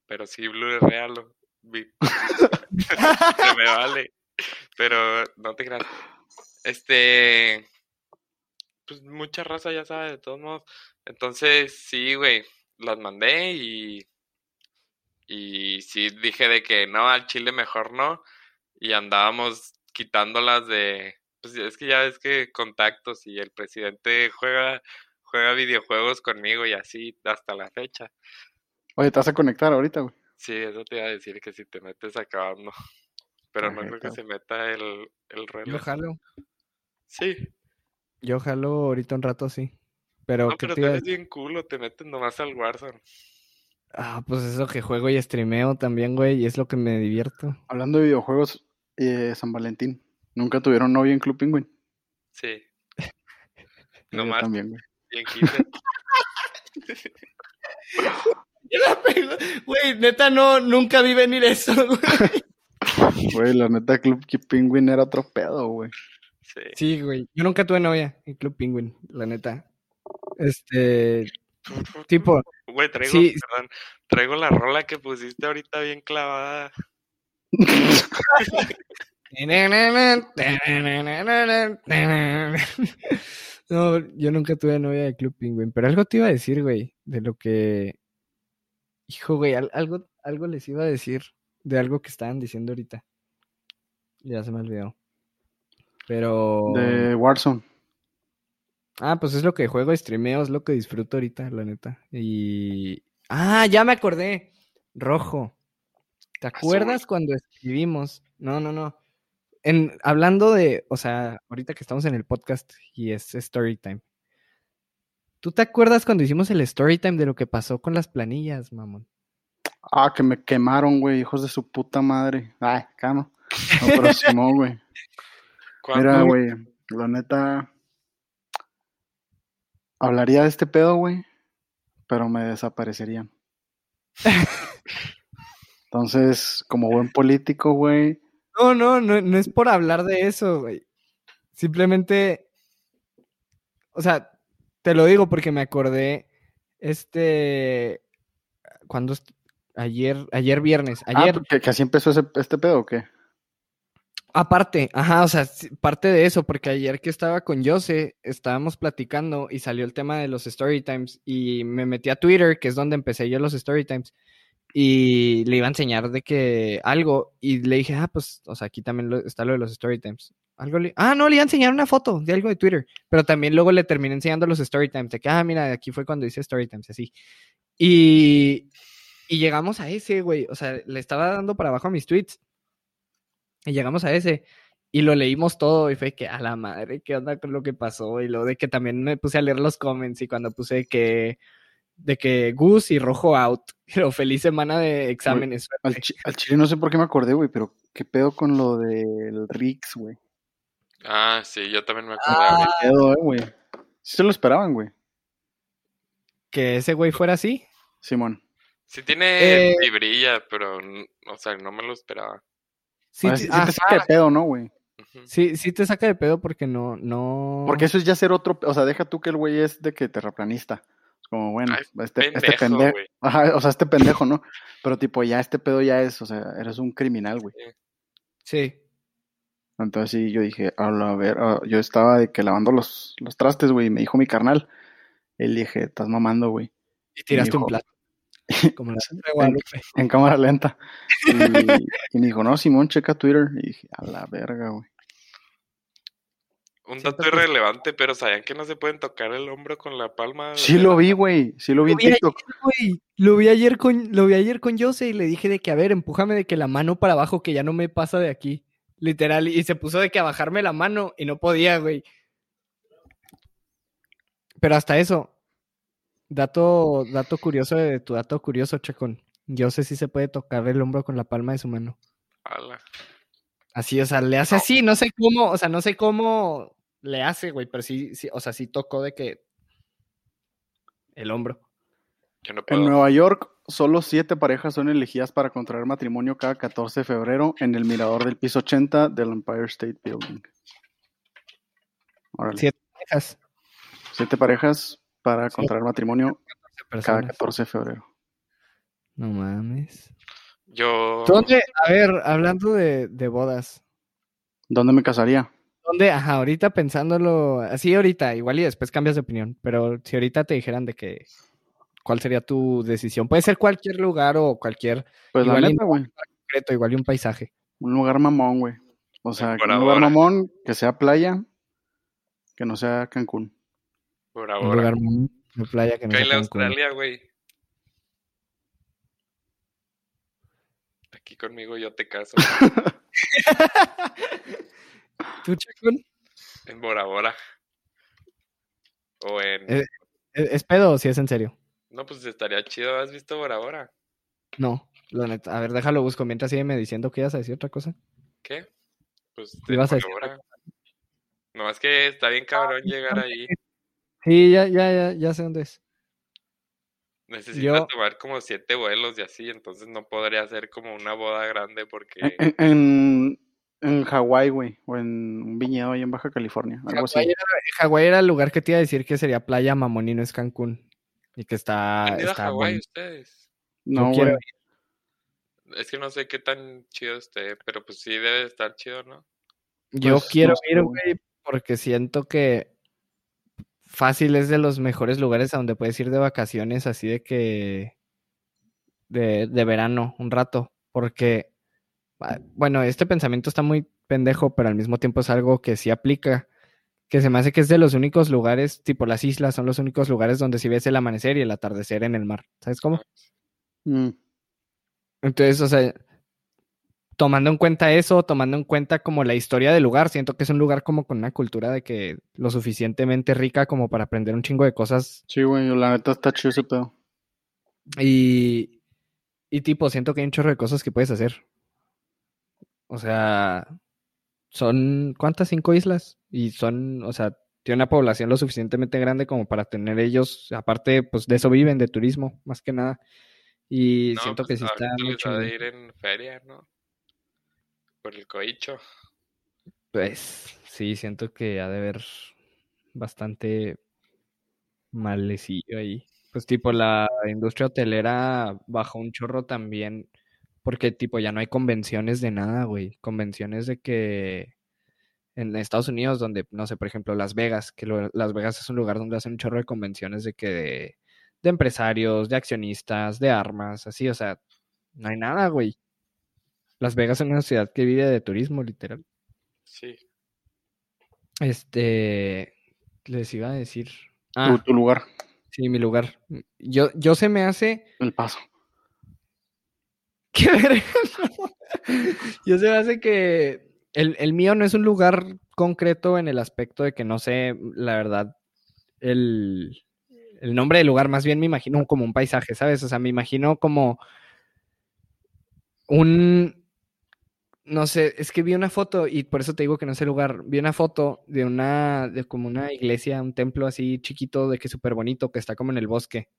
Pero sí, Blu-ray lo vi. Me vale. Pero no te creas. Este. Pues mucha raza ya sabe, de todos modos. Entonces, sí, güey las mandé y Y sí dije de que no, al Chile mejor no. Y andábamos quitándolas de. Pues es que ya ves que contactos y el presidente juega, juega videojuegos conmigo y así hasta la fecha. Oye, te vas a conectar ahorita, güey. Sí, eso te iba a decir que si te metes acabando. Pero no creo que se meta el, el reloj. Yo jalo. Sí. Yo jalo ahorita un rato, sí. Pero, no, pero tú eres bien culo, te metes nomás al Warzone. Ah, pues eso que juego y streameo también, güey, y es lo que me divierto. Hablando de videojuegos, eh, San Valentín. ¿Nunca tuvieron novia en Club Penguin? Sí. Nomás. también, güey. Bien Güey, neta, no, nunca vi venir eso, güey. Güey, la neta, Club Penguin era otro pedo, güey. Sí. sí, güey. Yo nunca tuve novia en Club Penguin, la neta. Este. Tipo. Güey, traigo, perdón, traigo la rola que pusiste ahorita bien clavada. no, yo nunca tuve novia de Club Penguin, pero algo te iba a decir, güey, de lo que. Hijo, güey, algo, algo les iba a decir de algo que estaban diciendo ahorita. Ya se me olvidó. Pero. De Warzone. Ah, pues es lo que juego, streameo, es lo que disfruto ahorita, la neta. Y. Ah, ya me acordé. Rojo. ¿Te acuerdas cuando escribimos? No, no, no. En, hablando de, o sea, ahorita que estamos en el podcast y es story time. ¿Tú te acuerdas cuando hicimos el story time de lo que pasó con las planillas, mamón? Ah, que me quemaron, güey, hijos de su puta madre. Ay, cano. No, pero Simón, güey. Mira, güey, la neta. Hablaría de este pedo, güey, pero me desaparecerían. Entonces, como buen político, güey. No, no, no, no es por hablar de eso, güey. Simplemente. O sea, te lo digo porque me acordé. Este. Cuando Ayer, ayer viernes. Ah, ayer. Ah, ¿que, así empezó este pedo o qué? Aparte, ajá, o sea, parte de eso, porque ayer que estaba con Jose, estábamos platicando y salió el tema de los story times y me metí a Twitter, que es donde empecé yo los story times, y le iba a enseñar de que algo, y le dije, ah, pues, o sea, aquí también está lo de los story times. Algo ah, no, le iba a enseñar una foto de algo de Twitter, pero también luego le terminé enseñando los story times, de que, ah, mira, aquí fue cuando hice story times, así. Y, y llegamos a ese, güey. O sea, le estaba dando para abajo a mis tweets. Y llegamos a ese. Y lo leímos todo y fue que a la madre, ¿qué onda con lo que pasó? Y lo de que también me puse a leer los comments y cuando puse que de que Gus y Rojo out. Pero feliz semana de exámenes. al, chile no sé por qué me acordé, güey, pero qué pedo con lo del Rix, güey. Ah, sí, yo también me acordé. Ah, qué pedo, eh, güey. Sí se lo esperaban, güey. ¿Que ese güey fuera así? Simón. Sí tiene eh, brilla, pero, o sea, no me lo esperaba. Sí, te, saca de pedo, ¿no, güey? Sí, sí te saca de pedo porque no, no... Porque eso es ya ser otro, o sea, deja tú que el güey es de que terraplanista. Como, bueno, este, este pendejo, Ajá, o sea, este pendejo, ¿no? Pero tipo, ya este pedo ya es, o sea, eres un criminal, güey. Sí. Entonces sí, yo dije, a ver, ah, yo estaba de que lavando los, los trastes, güey, y me dijo mi carnal. Él dije, estás mamando, güey. Y tiraste un plato. Como la en, cámara lenta. Y, me dijo, no, Simón, checa Twitter. Y dije, a la verga, güey. Un dato irrelevante, pero ¿sabían que no se pueden tocar el hombro con la palma? Sí lo vi, güey. Sí lo vi en TikTok. lo vi ayer con, lo vi ayer con Jose y le dije de que, a ver, empújame de que la mano para abajo, que ya no me pasa de aquí. Literal. Y se puso de que a bajarme la mano y no podía, güey. Pero hasta eso, Dato, dato curioso de tu dato curioso, Chacón. Yo sé si se puede tocar el hombro con la palma de su mano. Así, o sea, le hace así, no sé cómo, o sea, no sé cómo le hace, güey, pero sí, sí, o sea, sí tocó de que el hombro. En Nueva York, solo siete parejas son elegidas para contraer matrimonio cada 14 de febrero en el mirador del piso 80 del Empire State Building. Siete parejas. Siete parejas para contraer matrimonio cada 14 de febrero. No mames. Yo. ¿Dónde? A ver, hablando de, bodas. ¿Dónde me casaría? ¿Dónde? Ajá, ahorita pensándolo, así ahorita, igual y después cambias de opinión, pero si ahorita te dijeran de que ¿cuál sería tu decisión? Puede ser cualquier lugar o cualquier. Pues la neta, güey. Concreto, igual y un paisaje. Un lugar mamón, güey. O sea, un lugar mamón que sea playa, que no sea Cancún. Por ahora. Un lugar de playa que no Cancún. Australia, güey. Aquí conmigo yo te caso. ¿Tú, Chacón? En Bora Bora. O en. ¿Es, es pedo o si es en serio? No, pues estaría chido. ¿Has visto Bora Bora? No, la neta. A ver, déjalo busco mientras sígueme diciendo que ibas a decir otra cosa. ¿Qué? Pues ¿Qué ibas a decir? No, es que está bien cabrón llegar ahí. Sí, ya, ya, ya, ya sé dónde es. Necesito Yo- tomar como siete vuelos y así, entonces no podría hacer como una boda grande porque En, en, en Hawái, güey. O en un viñedo ahí en Baja California. Algo Hawái así. era, Hawái era el lugar que te iba a decir que sería playa mamón y no es Cancún. Y que está. ¿Han ido a Hawái bueno. ustedes? No, güey. Es que no sé qué tan chido esté, pero pues sí debe de estar chido, ¿no? Yo Pues, quiero no ir, güey, porque siento que fácil es de los mejores lugares a donde puedes ir de vacaciones, así de que de, de verano, un rato, porque, ah, bueno, este pensamiento está muy pendejo, pero al mismo tiempo es algo que sí aplica, que se me hace que es de los únicos lugares, tipo las islas, son los únicos lugares donde sí ves el amanecer y el atardecer en el mar, ¿sabes cómo? Mm, Entonces, o sea, tomando en cuenta eso, tomando en cuenta como la historia del lugar, siento que es un lugar como con una cultura de que lo suficientemente rica como para aprender un chingo de cosas Sí, güey. La neta está chido ese pedo. y, y tipo, siento que hay un chorro de cosas que puedes hacer. O sea, son, ¿cuántas? Cinco islas y son, o sea, tiene una población lo suficientemente grande como para tener ellos, aparte, pues de eso viven, de turismo, más que nada. Y No, siento que pues sí está de chingón. ir en feria, ¿no? Por el coicho. Pues sí, siento que ha de haber bastante malecillo ahí. Pues tipo la industria hotelera bajó un chorro también, porque tipo ya no hay convenciones de nada, güey. Convenciones de que en Estados Unidos, donde, no sé, por ejemplo, Las Vegas, que lo- Las Vegas es un lugar donde hacen un chorro de convenciones de que de, de empresarios, de accionistas, de armas, así, o sea, no hay nada, güey. Las Vegas es una ciudad que vive de turismo, literal. Sí. Este, les iba a decir. Tu, Ah, tu lugar. sí, mi lugar. Yo, yo se me hace. El paso. ¡Qué verga! Yo se me hace que el, el mío no es un lugar concreto en el aspecto de que no sé, la verdad, el, el nombre del lugar, más bien me imagino como un paisaje, ¿sabes? O sea, me imagino como un, no sé, es que vi una foto y por eso te digo que no sé el lugar. Vi una foto de una, de como una iglesia, un templo así chiquito, de que súper bonito, que está como en el bosque.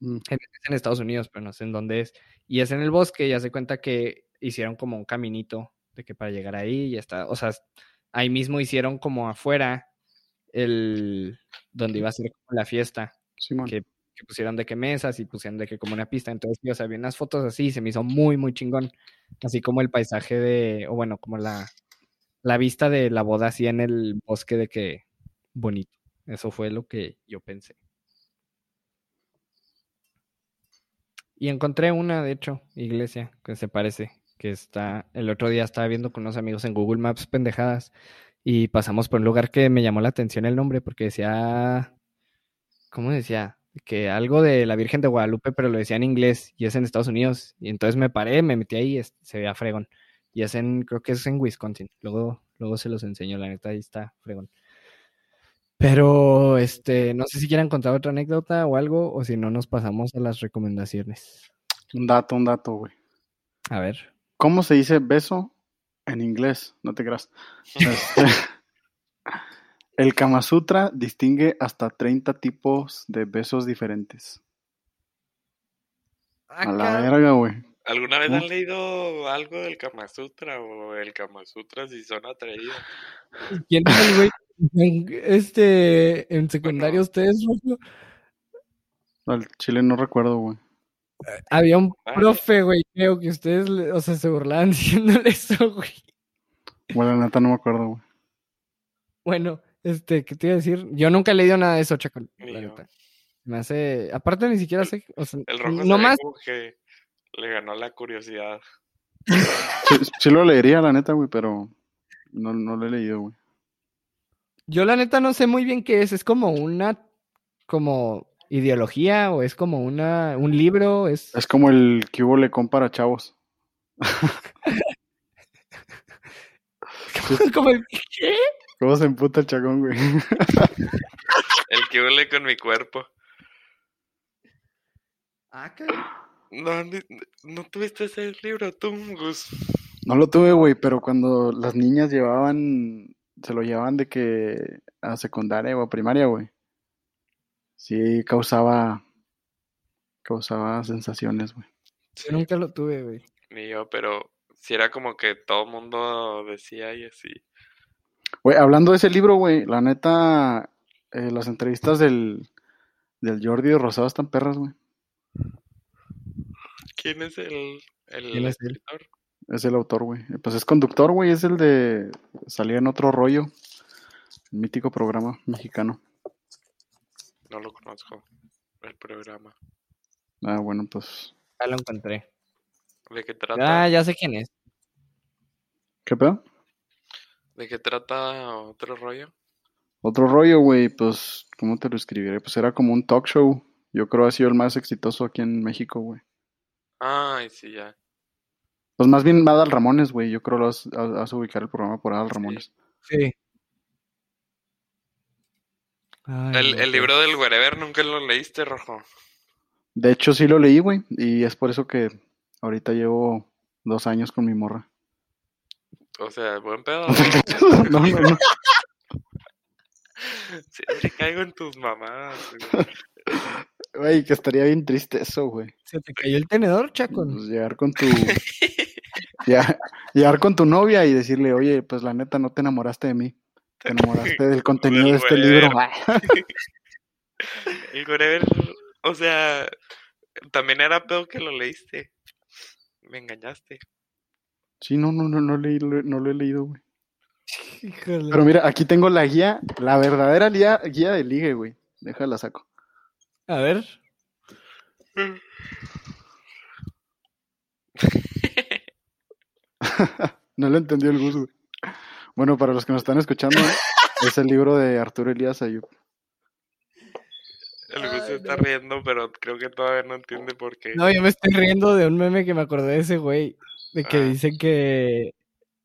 Mm. En, es en Estados Unidos, pero no sé en dónde es. Y es en el bosque, y hace cuenta que hicieron como un caminito de que para llegar ahí y está, o sea, ahí mismo hicieron como afuera el donde iba a ser como la fiesta, Simón. que, que pusieron de que mesas y pusieron de que como una pista. Entonces, sí, o sea, vi unas fotos así y se me hizo muy, muy chingón. Así como el paisaje de, o bueno, como la, la vista de la boda así en el bosque de que bonito. Eso fue lo que yo pensé. Y encontré una, de hecho, iglesia que se parece, que está, el otro día estaba viendo con unos amigos en Google Maps pendejadas y pasamos por un lugar que me llamó la atención el nombre porque decía, ¿cómo decía? Que algo de la Virgen de Guadalupe, pero lo decía en inglés y es en Estados Unidos. Y entonces me paré, me metí ahí y se veía fregón. Y es en, creo que es en Wisconsin. Luego, luego se los enseño, la neta, ahí está fregón. Pero, este, no sé si quieren contar otra anécdota o algo, o si no, nos pasamos a las recomendaciones. Un dato, un dato, güey. A ver. ¿Cómo se dice beso en inglés? No te creas. Este, el Kama Sutra distingue hasta 30 tipos de besos diferentes. A la verga, güey. ¿Alguna vez han leído algo del Kama Sutra o el Kama Sutra si son atrevidos? ¿Quién es el güey? Este, en secundaria ustedes, Rufo? Al chile no recuerdo, güey. Había un profe, güey, creo que ustedes, o sea, se burlaban diciéndole eso, güey. Bueno, la neta no me acuerdo, güey. Bueno, este, ¿qué te iba a decir? Yo nunca he leído nada de eso, Chaco. Ni la yo. neta. Me hace. Aparte, ni siquiera sé. O sea, El rojo no se ve más. como que le ganó la curiosidad. Sí, sí lo leería, la neta, güey, pero no, no lo he leído, güey. Yo, la neta, no sé muy bien qué es. Es como una. Como ideología o es como una un libro. Es. Es como el que hubo Lecón para chavos. como el- ¿Qué? ¿Cómo se emputa el chacón, güey? El que huele con mi cuerpo. Ah, cabrón. No, ni- no tuviste ese libro tú, Gus. No lo tuve, güey, pero cuando las niñas llevaban, se lo llevaban de que a secundaria o a primaria, güey. Sí, causaba, causaba sensaciones, güey. Yo nunca lo tuve, güey. Ni yo, pero si era como que todo el mundo decía y así. Güey, hablando de ese libro, güey, la neta, eh, las entrevistas del, del Jordi de Rosado están perras, güey. ¿Quién es el, el ¿Quién es él? escritor? Es el autor, güey. Pues es conductor, güey, es el de Salía en otro rollo. Mítico programa mexicano. No lo conozco. El programa. Ah, bueno, pues. Ya lo encontré. ¿De qué trata? Ah, ya sé quién es. ¿Qué pedo? ¿De qué trata otro rollo? Otro rollo, güey, pues, ¿cómo te lo escribiré? Pues era como un talk show. Yo creo ha sido el más exitoso aquí en México, güey. Ay, sí, ya. Pues más bien va Adal Ramones, güey. Yo creo que vas, a ubicar el programa por Adal Ramones. Sí. Ay, El, el libro del Wherever nunca lo leíste, Rojo. De hecho, sí lo leí, güey. Y es por eso que ahorita llevo dos años con mi morra. O sea, buen pedo. no, no, no. Siempre caigo en tus mamadas. güey. Güey, que estaría bien triste eso, güey. ¿Se te cayó el tenedor, Chaco? Pues llegar con tu... ya, llegar con tu novia y decirle, oye, pues la neta no te enamoraste de mí. Te enamoraste del contenido de este libro. El Wherever, o sea, también era pedo que lo leíste. Me engañaste. Sí, no, no, no, no, leí, no lo he leído, güey. Híjole. Pero mira, aquí tengo la guía, la verdadera guía, guía de ligue, güey. Déjala saco. A ver. No lo entendió el Gus, güey. Bueno, para los que nos están escuchando, es el libro de Arturo Elías Ayub. El Gus se Ay, está no. riendo, pero creo que todavía no entiende por qué. No, yo me estoy riendo de un meme que me acordé de ese güey. De que Ah. dice que.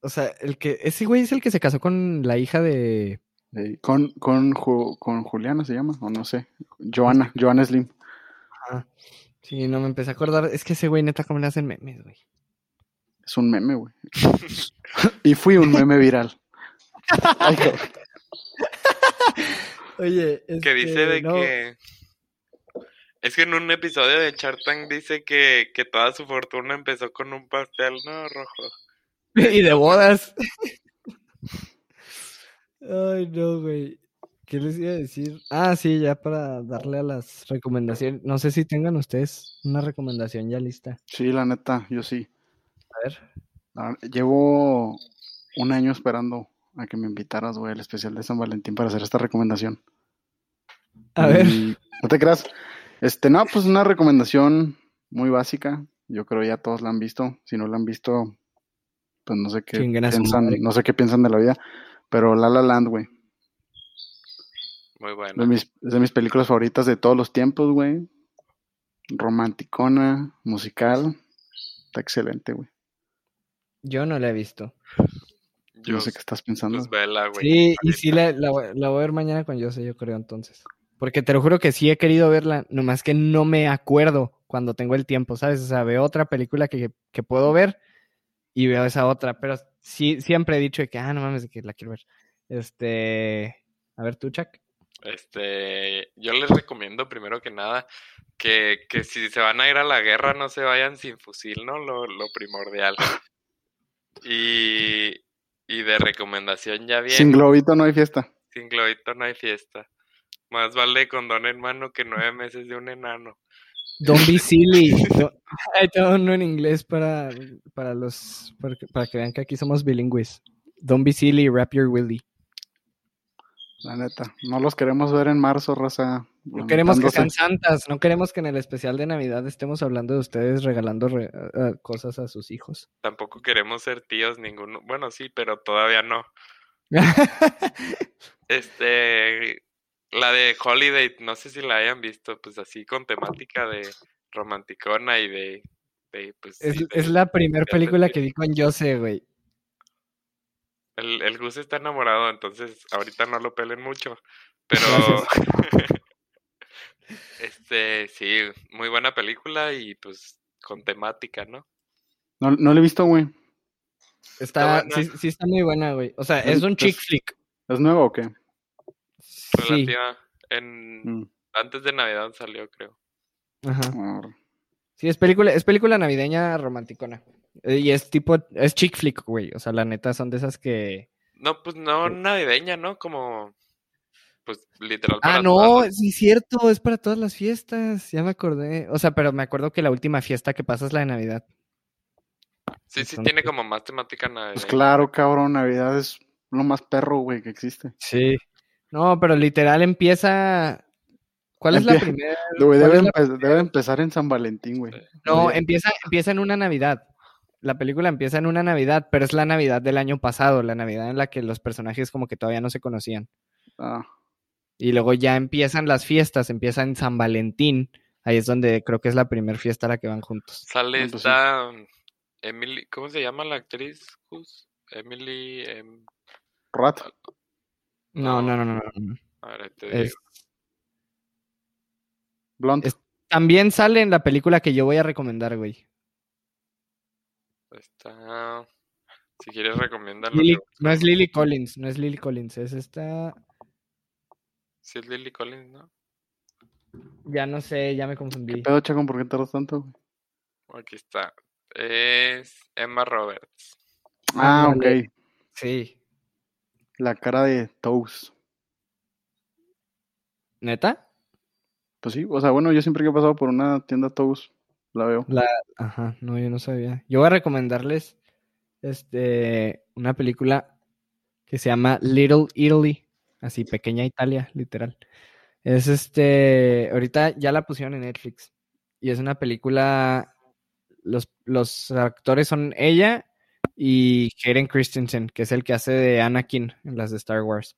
O sea, el que. Ese güey es el que se casó con la hija de. Eh, con, con, Ju- con Juliana se llama, o no sé. Joana, Joana Slim. Sí, no me empecé a acordar. Es que ese güey, neta, ¿cómo le hacen memes, güey? Es un meme, güey. y fui un meme viral. Ay. Oye, que dice de este, no, que... Es que en un episodio de Shark Tank dice que, que toda su fortuna empezó con un pastel, ¿no, Rojo? Y de bodas. Ay, no, güey. ¿Qué les iba a decir? Ah, sí, ya para darle a las recomendaciones. No sé si tengan ustedes una recomendación ya lista. Sí, la neta, yo sí. A ver. Llevo un año esperando a que me invitaras, güey, al especial de San Valentín para hacer esta recomendación. A ver. No te creas. Este, no, pues una recomendación muy básica. Yo creo ya todos la han visto. Si no la han visto, pues no sé qué piensan, no sé qué piensan de la vida. Pero La La Land, güey. Muy De bueno. mis, es de mis películas favoritas de todos los tiempos, güey. Romanticona, musical. Está excelente, güey. Yo no la he visto. Yo, No sé qué estás pensando. pues vela, güey. Sí, y sí la, la voy- la voy a ver mañana con yo sé, yo creo entonces. Porque te lo juro que sí he querido verla, nomás que no me acuerdo cuando tengo el tiempo, ¿sabes? O sea, veo otra película que, que puedo ver y veo esa otra, pero sí, siempre he dicho de que, ah, no mames, de que la quiero ver. Este, a ver tú, Chuck. Este, yo les recomiendo primero que nada que, que si se van a ir a la guerra no se vayan sin fusil, ¿no? Lo, lo primordial. Y, y de recomendación ya bien, Sin globito no hay fiesta. sin globito no hay fiesta. Más vale condón en mano que nueve meses de un enano. Don't be silly. Ahí tengo uno en inglés para, para los, para que, para que vean que aquí somos bilingües. Don't be silly, wrap your willy. La neta. No los queremos ver en marzo, raza. No queremos que sean santas, no queremos que en el especial de Navidad estemos hablando de ustedes regalando cosas a sus hijos. Tampoco queremos ser tíos ninguno. Bueno, sí, pero todavía no. este, la de Holiday, no sé si la hayan visto, pues así con temática de romanticona y de... pues, es, la primera película que vi con Jose, güey. El, el Gus está enamorado, entonces ahorita no lo pelen mucho. Pero... este, sí, muy buena película y pues con temática, ¿no? No, no la he visto, güey. Está, sí, sí, está muy buena, güey. O sea, es un chick flick. ¿Es nuevo o qué? Relativa. En... Mm. Antes de Navidad salió, creo. Ajá. Sí, es película, es película navideña romanticona. Eh, y es tipo, es chick flick, güey. O sea, la neta son de esas que. No, pues no navideña, ¿no? Como. Pues literal. ah, no, sí, cierto, es para todas las fiestas. Ya me acordé. O sea, pero me acuerdo que la última fiesta que pasa es la de Navidad. Sí, sí, tiene como más temática navideña. Pues claro, cabrón, Navidad es lo más perro, güey, que existe. Sí. No, pero literal empieza. ¿Cuál es la primera? debe, empezar en San Valentín, güey. No, empieza, empieza en una Navidad. La película empieza en una Navidad, pero es la Navidad del año pasado, la Navidad en la que los personajes como que todavía no se conocían. Ah. Y luego ya empiezan las fiestas, empieza en San Valentín. Ahí es donde creo que es la primera fiesta a la que van juntos. Sale esta Emily, ¿cómo se llama la actriz? Emily em, Rat. No, no, no, no. no. A ver, te digo. Blunt. también sale en la película que yo voy a recomendar, güey. Está. Si quieres recomendar no es Lily Collins, no es Lily Collins, es esta. Sí, es Lily Collins, ¿no? Ya no sé, ya me confundí. ¿Qué pedo, Chacón? ¿Por qué tardas tanto? Aquí está. Es Emma Roberts. Ah, ok. Sí. La cara de Toast. ¿Neta? Pues sí, o sea, bueno, yo siempre que he pasado por una tienda Toast, la veo. La, ajá, no, yo no sabía. Yo voy a recomendarles este una película que se llama Little Italy, así pequeña Italia, literal. Es este, ahorita ya la pusieron en Netflix y es una película los, los actores son ella y Hayden Christensen, que es el que hace de Anakin en las de Star Wars.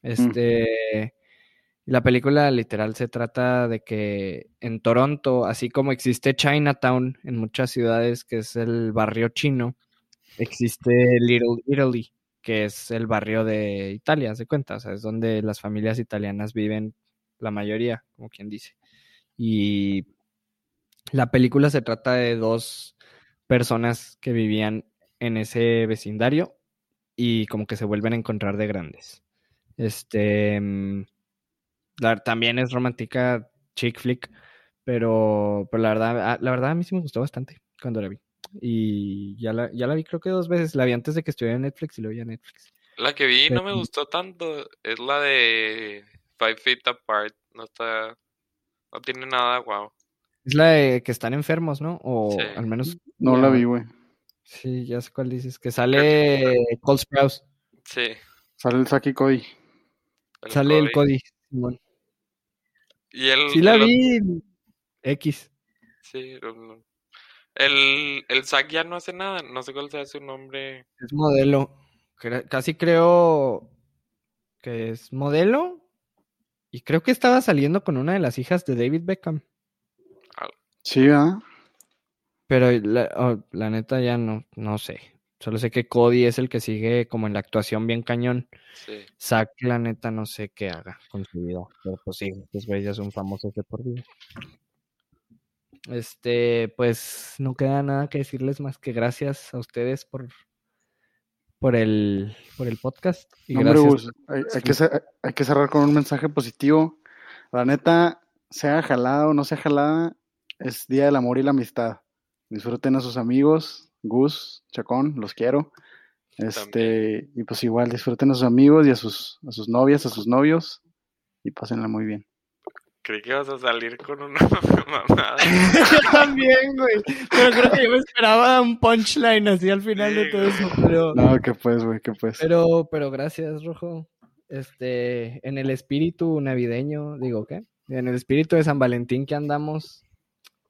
Este, la película literal se trata de que en Toronto, así como existe Chinatown en muchas ciudades, que es el barrio chino, existe Little Italy, que es el barrio de Italia, se cuenta, o sea, es donde las familias italianas viven la mayoría, como quien dice. Y la película se trata de dos personas que vivían en ese vecindario y como que se vuelven a encontrar de grandes. Este mm, también es romántica chick flick, pero, pero la verdad, ah, la verdad a mí sí me gustó bastante cuando la vi. Y ya la, ya la vi creo que dos veces. La vi antes de que estuviera en Netflix y lo vi en Netflix. La que vi no me gustó tanto. Es la de Five Feet Apart. No está. No tiene nada wow. Es la de que están enfermos, ¿no? O al menos. No la vi, güey. Sí, ya sé cuál dices. Que sale Cole Sprouse. Sí. Sale el Saki Cody. sale el Cody. Y el, sí la vi. X. Sí. El, el Zack ya no hace nada. No sé cuál sea su nombre. Es modelo. Casi creo que es modelo. Y creo que estaba saliendo con una de las hijas de David Beckham. Sí, ¿ah? Pero oh, la, neta ya no, no sé. Solo sé que Cody es el que sigue como en la actuación bien cañón. Sí. Zack, la neta, no sé qué haga con su vida. Pero pues sí, los güeyes ya son famosos de por vida. Este, pues no queda nada que decirles más que gracias a ustedes por, por el, por el podcast. Y gracias. hay, que, hay que cerrar con un mensaje positivo. La neta, sea jalada o no sea jalada, es Día del Amor y la Amistad. Disfruten a sus amigos, Gus, Chacón, los quiero. Este, y pues igual disfruten a sus amigos y a sus, a sus novias, a sus novios y pásenla muy bien. Creí que ibas a salir con una mamada. yo también, güey. Pero creo que yo me esperaba un punchline así al final de todo eso, pero... No, que pues, güey, que pues. Pero, pero gracias, Rojo. Este, en el espíritu navideño, digo, ¿qué? en el espíritu de San Valentín que andamos,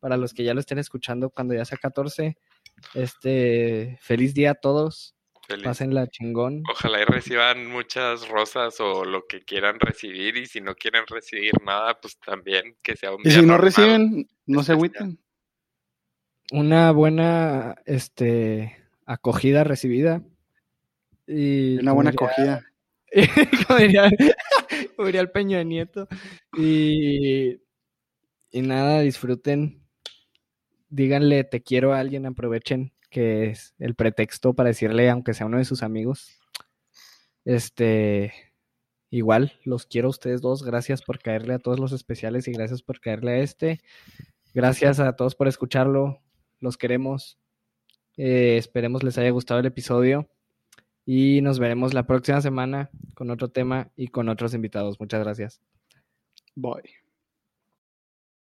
para los que ya lo estén escuchando cuando ya sea 14, este, feliz día a todos. Pasen la chingón. Ojalá y reciban muchas rosas o lo que quieran recibir y si no quieren recibir nada, pues también que sea un día Y si no reciben, no se agüiten. Una buena este acogida recibida. Y una buena acogida. como, diría, el Peño de Nieto. Y, y nada, disfruten. Díganle te quiero a alguien, aprovechen que es el pretexto para decirle, aunque sea uno de sus amigos, este, igual, los quiero a ustedes dos, gracias por caerle a todos los especiales y gracias por caerle a este, gracias a todos por escucharlo, los queremos, eh, esperemos les haya gustado el episodio y nos veremos la próxima semana con otro tema y con otros invitados, muchas gracias. Bye.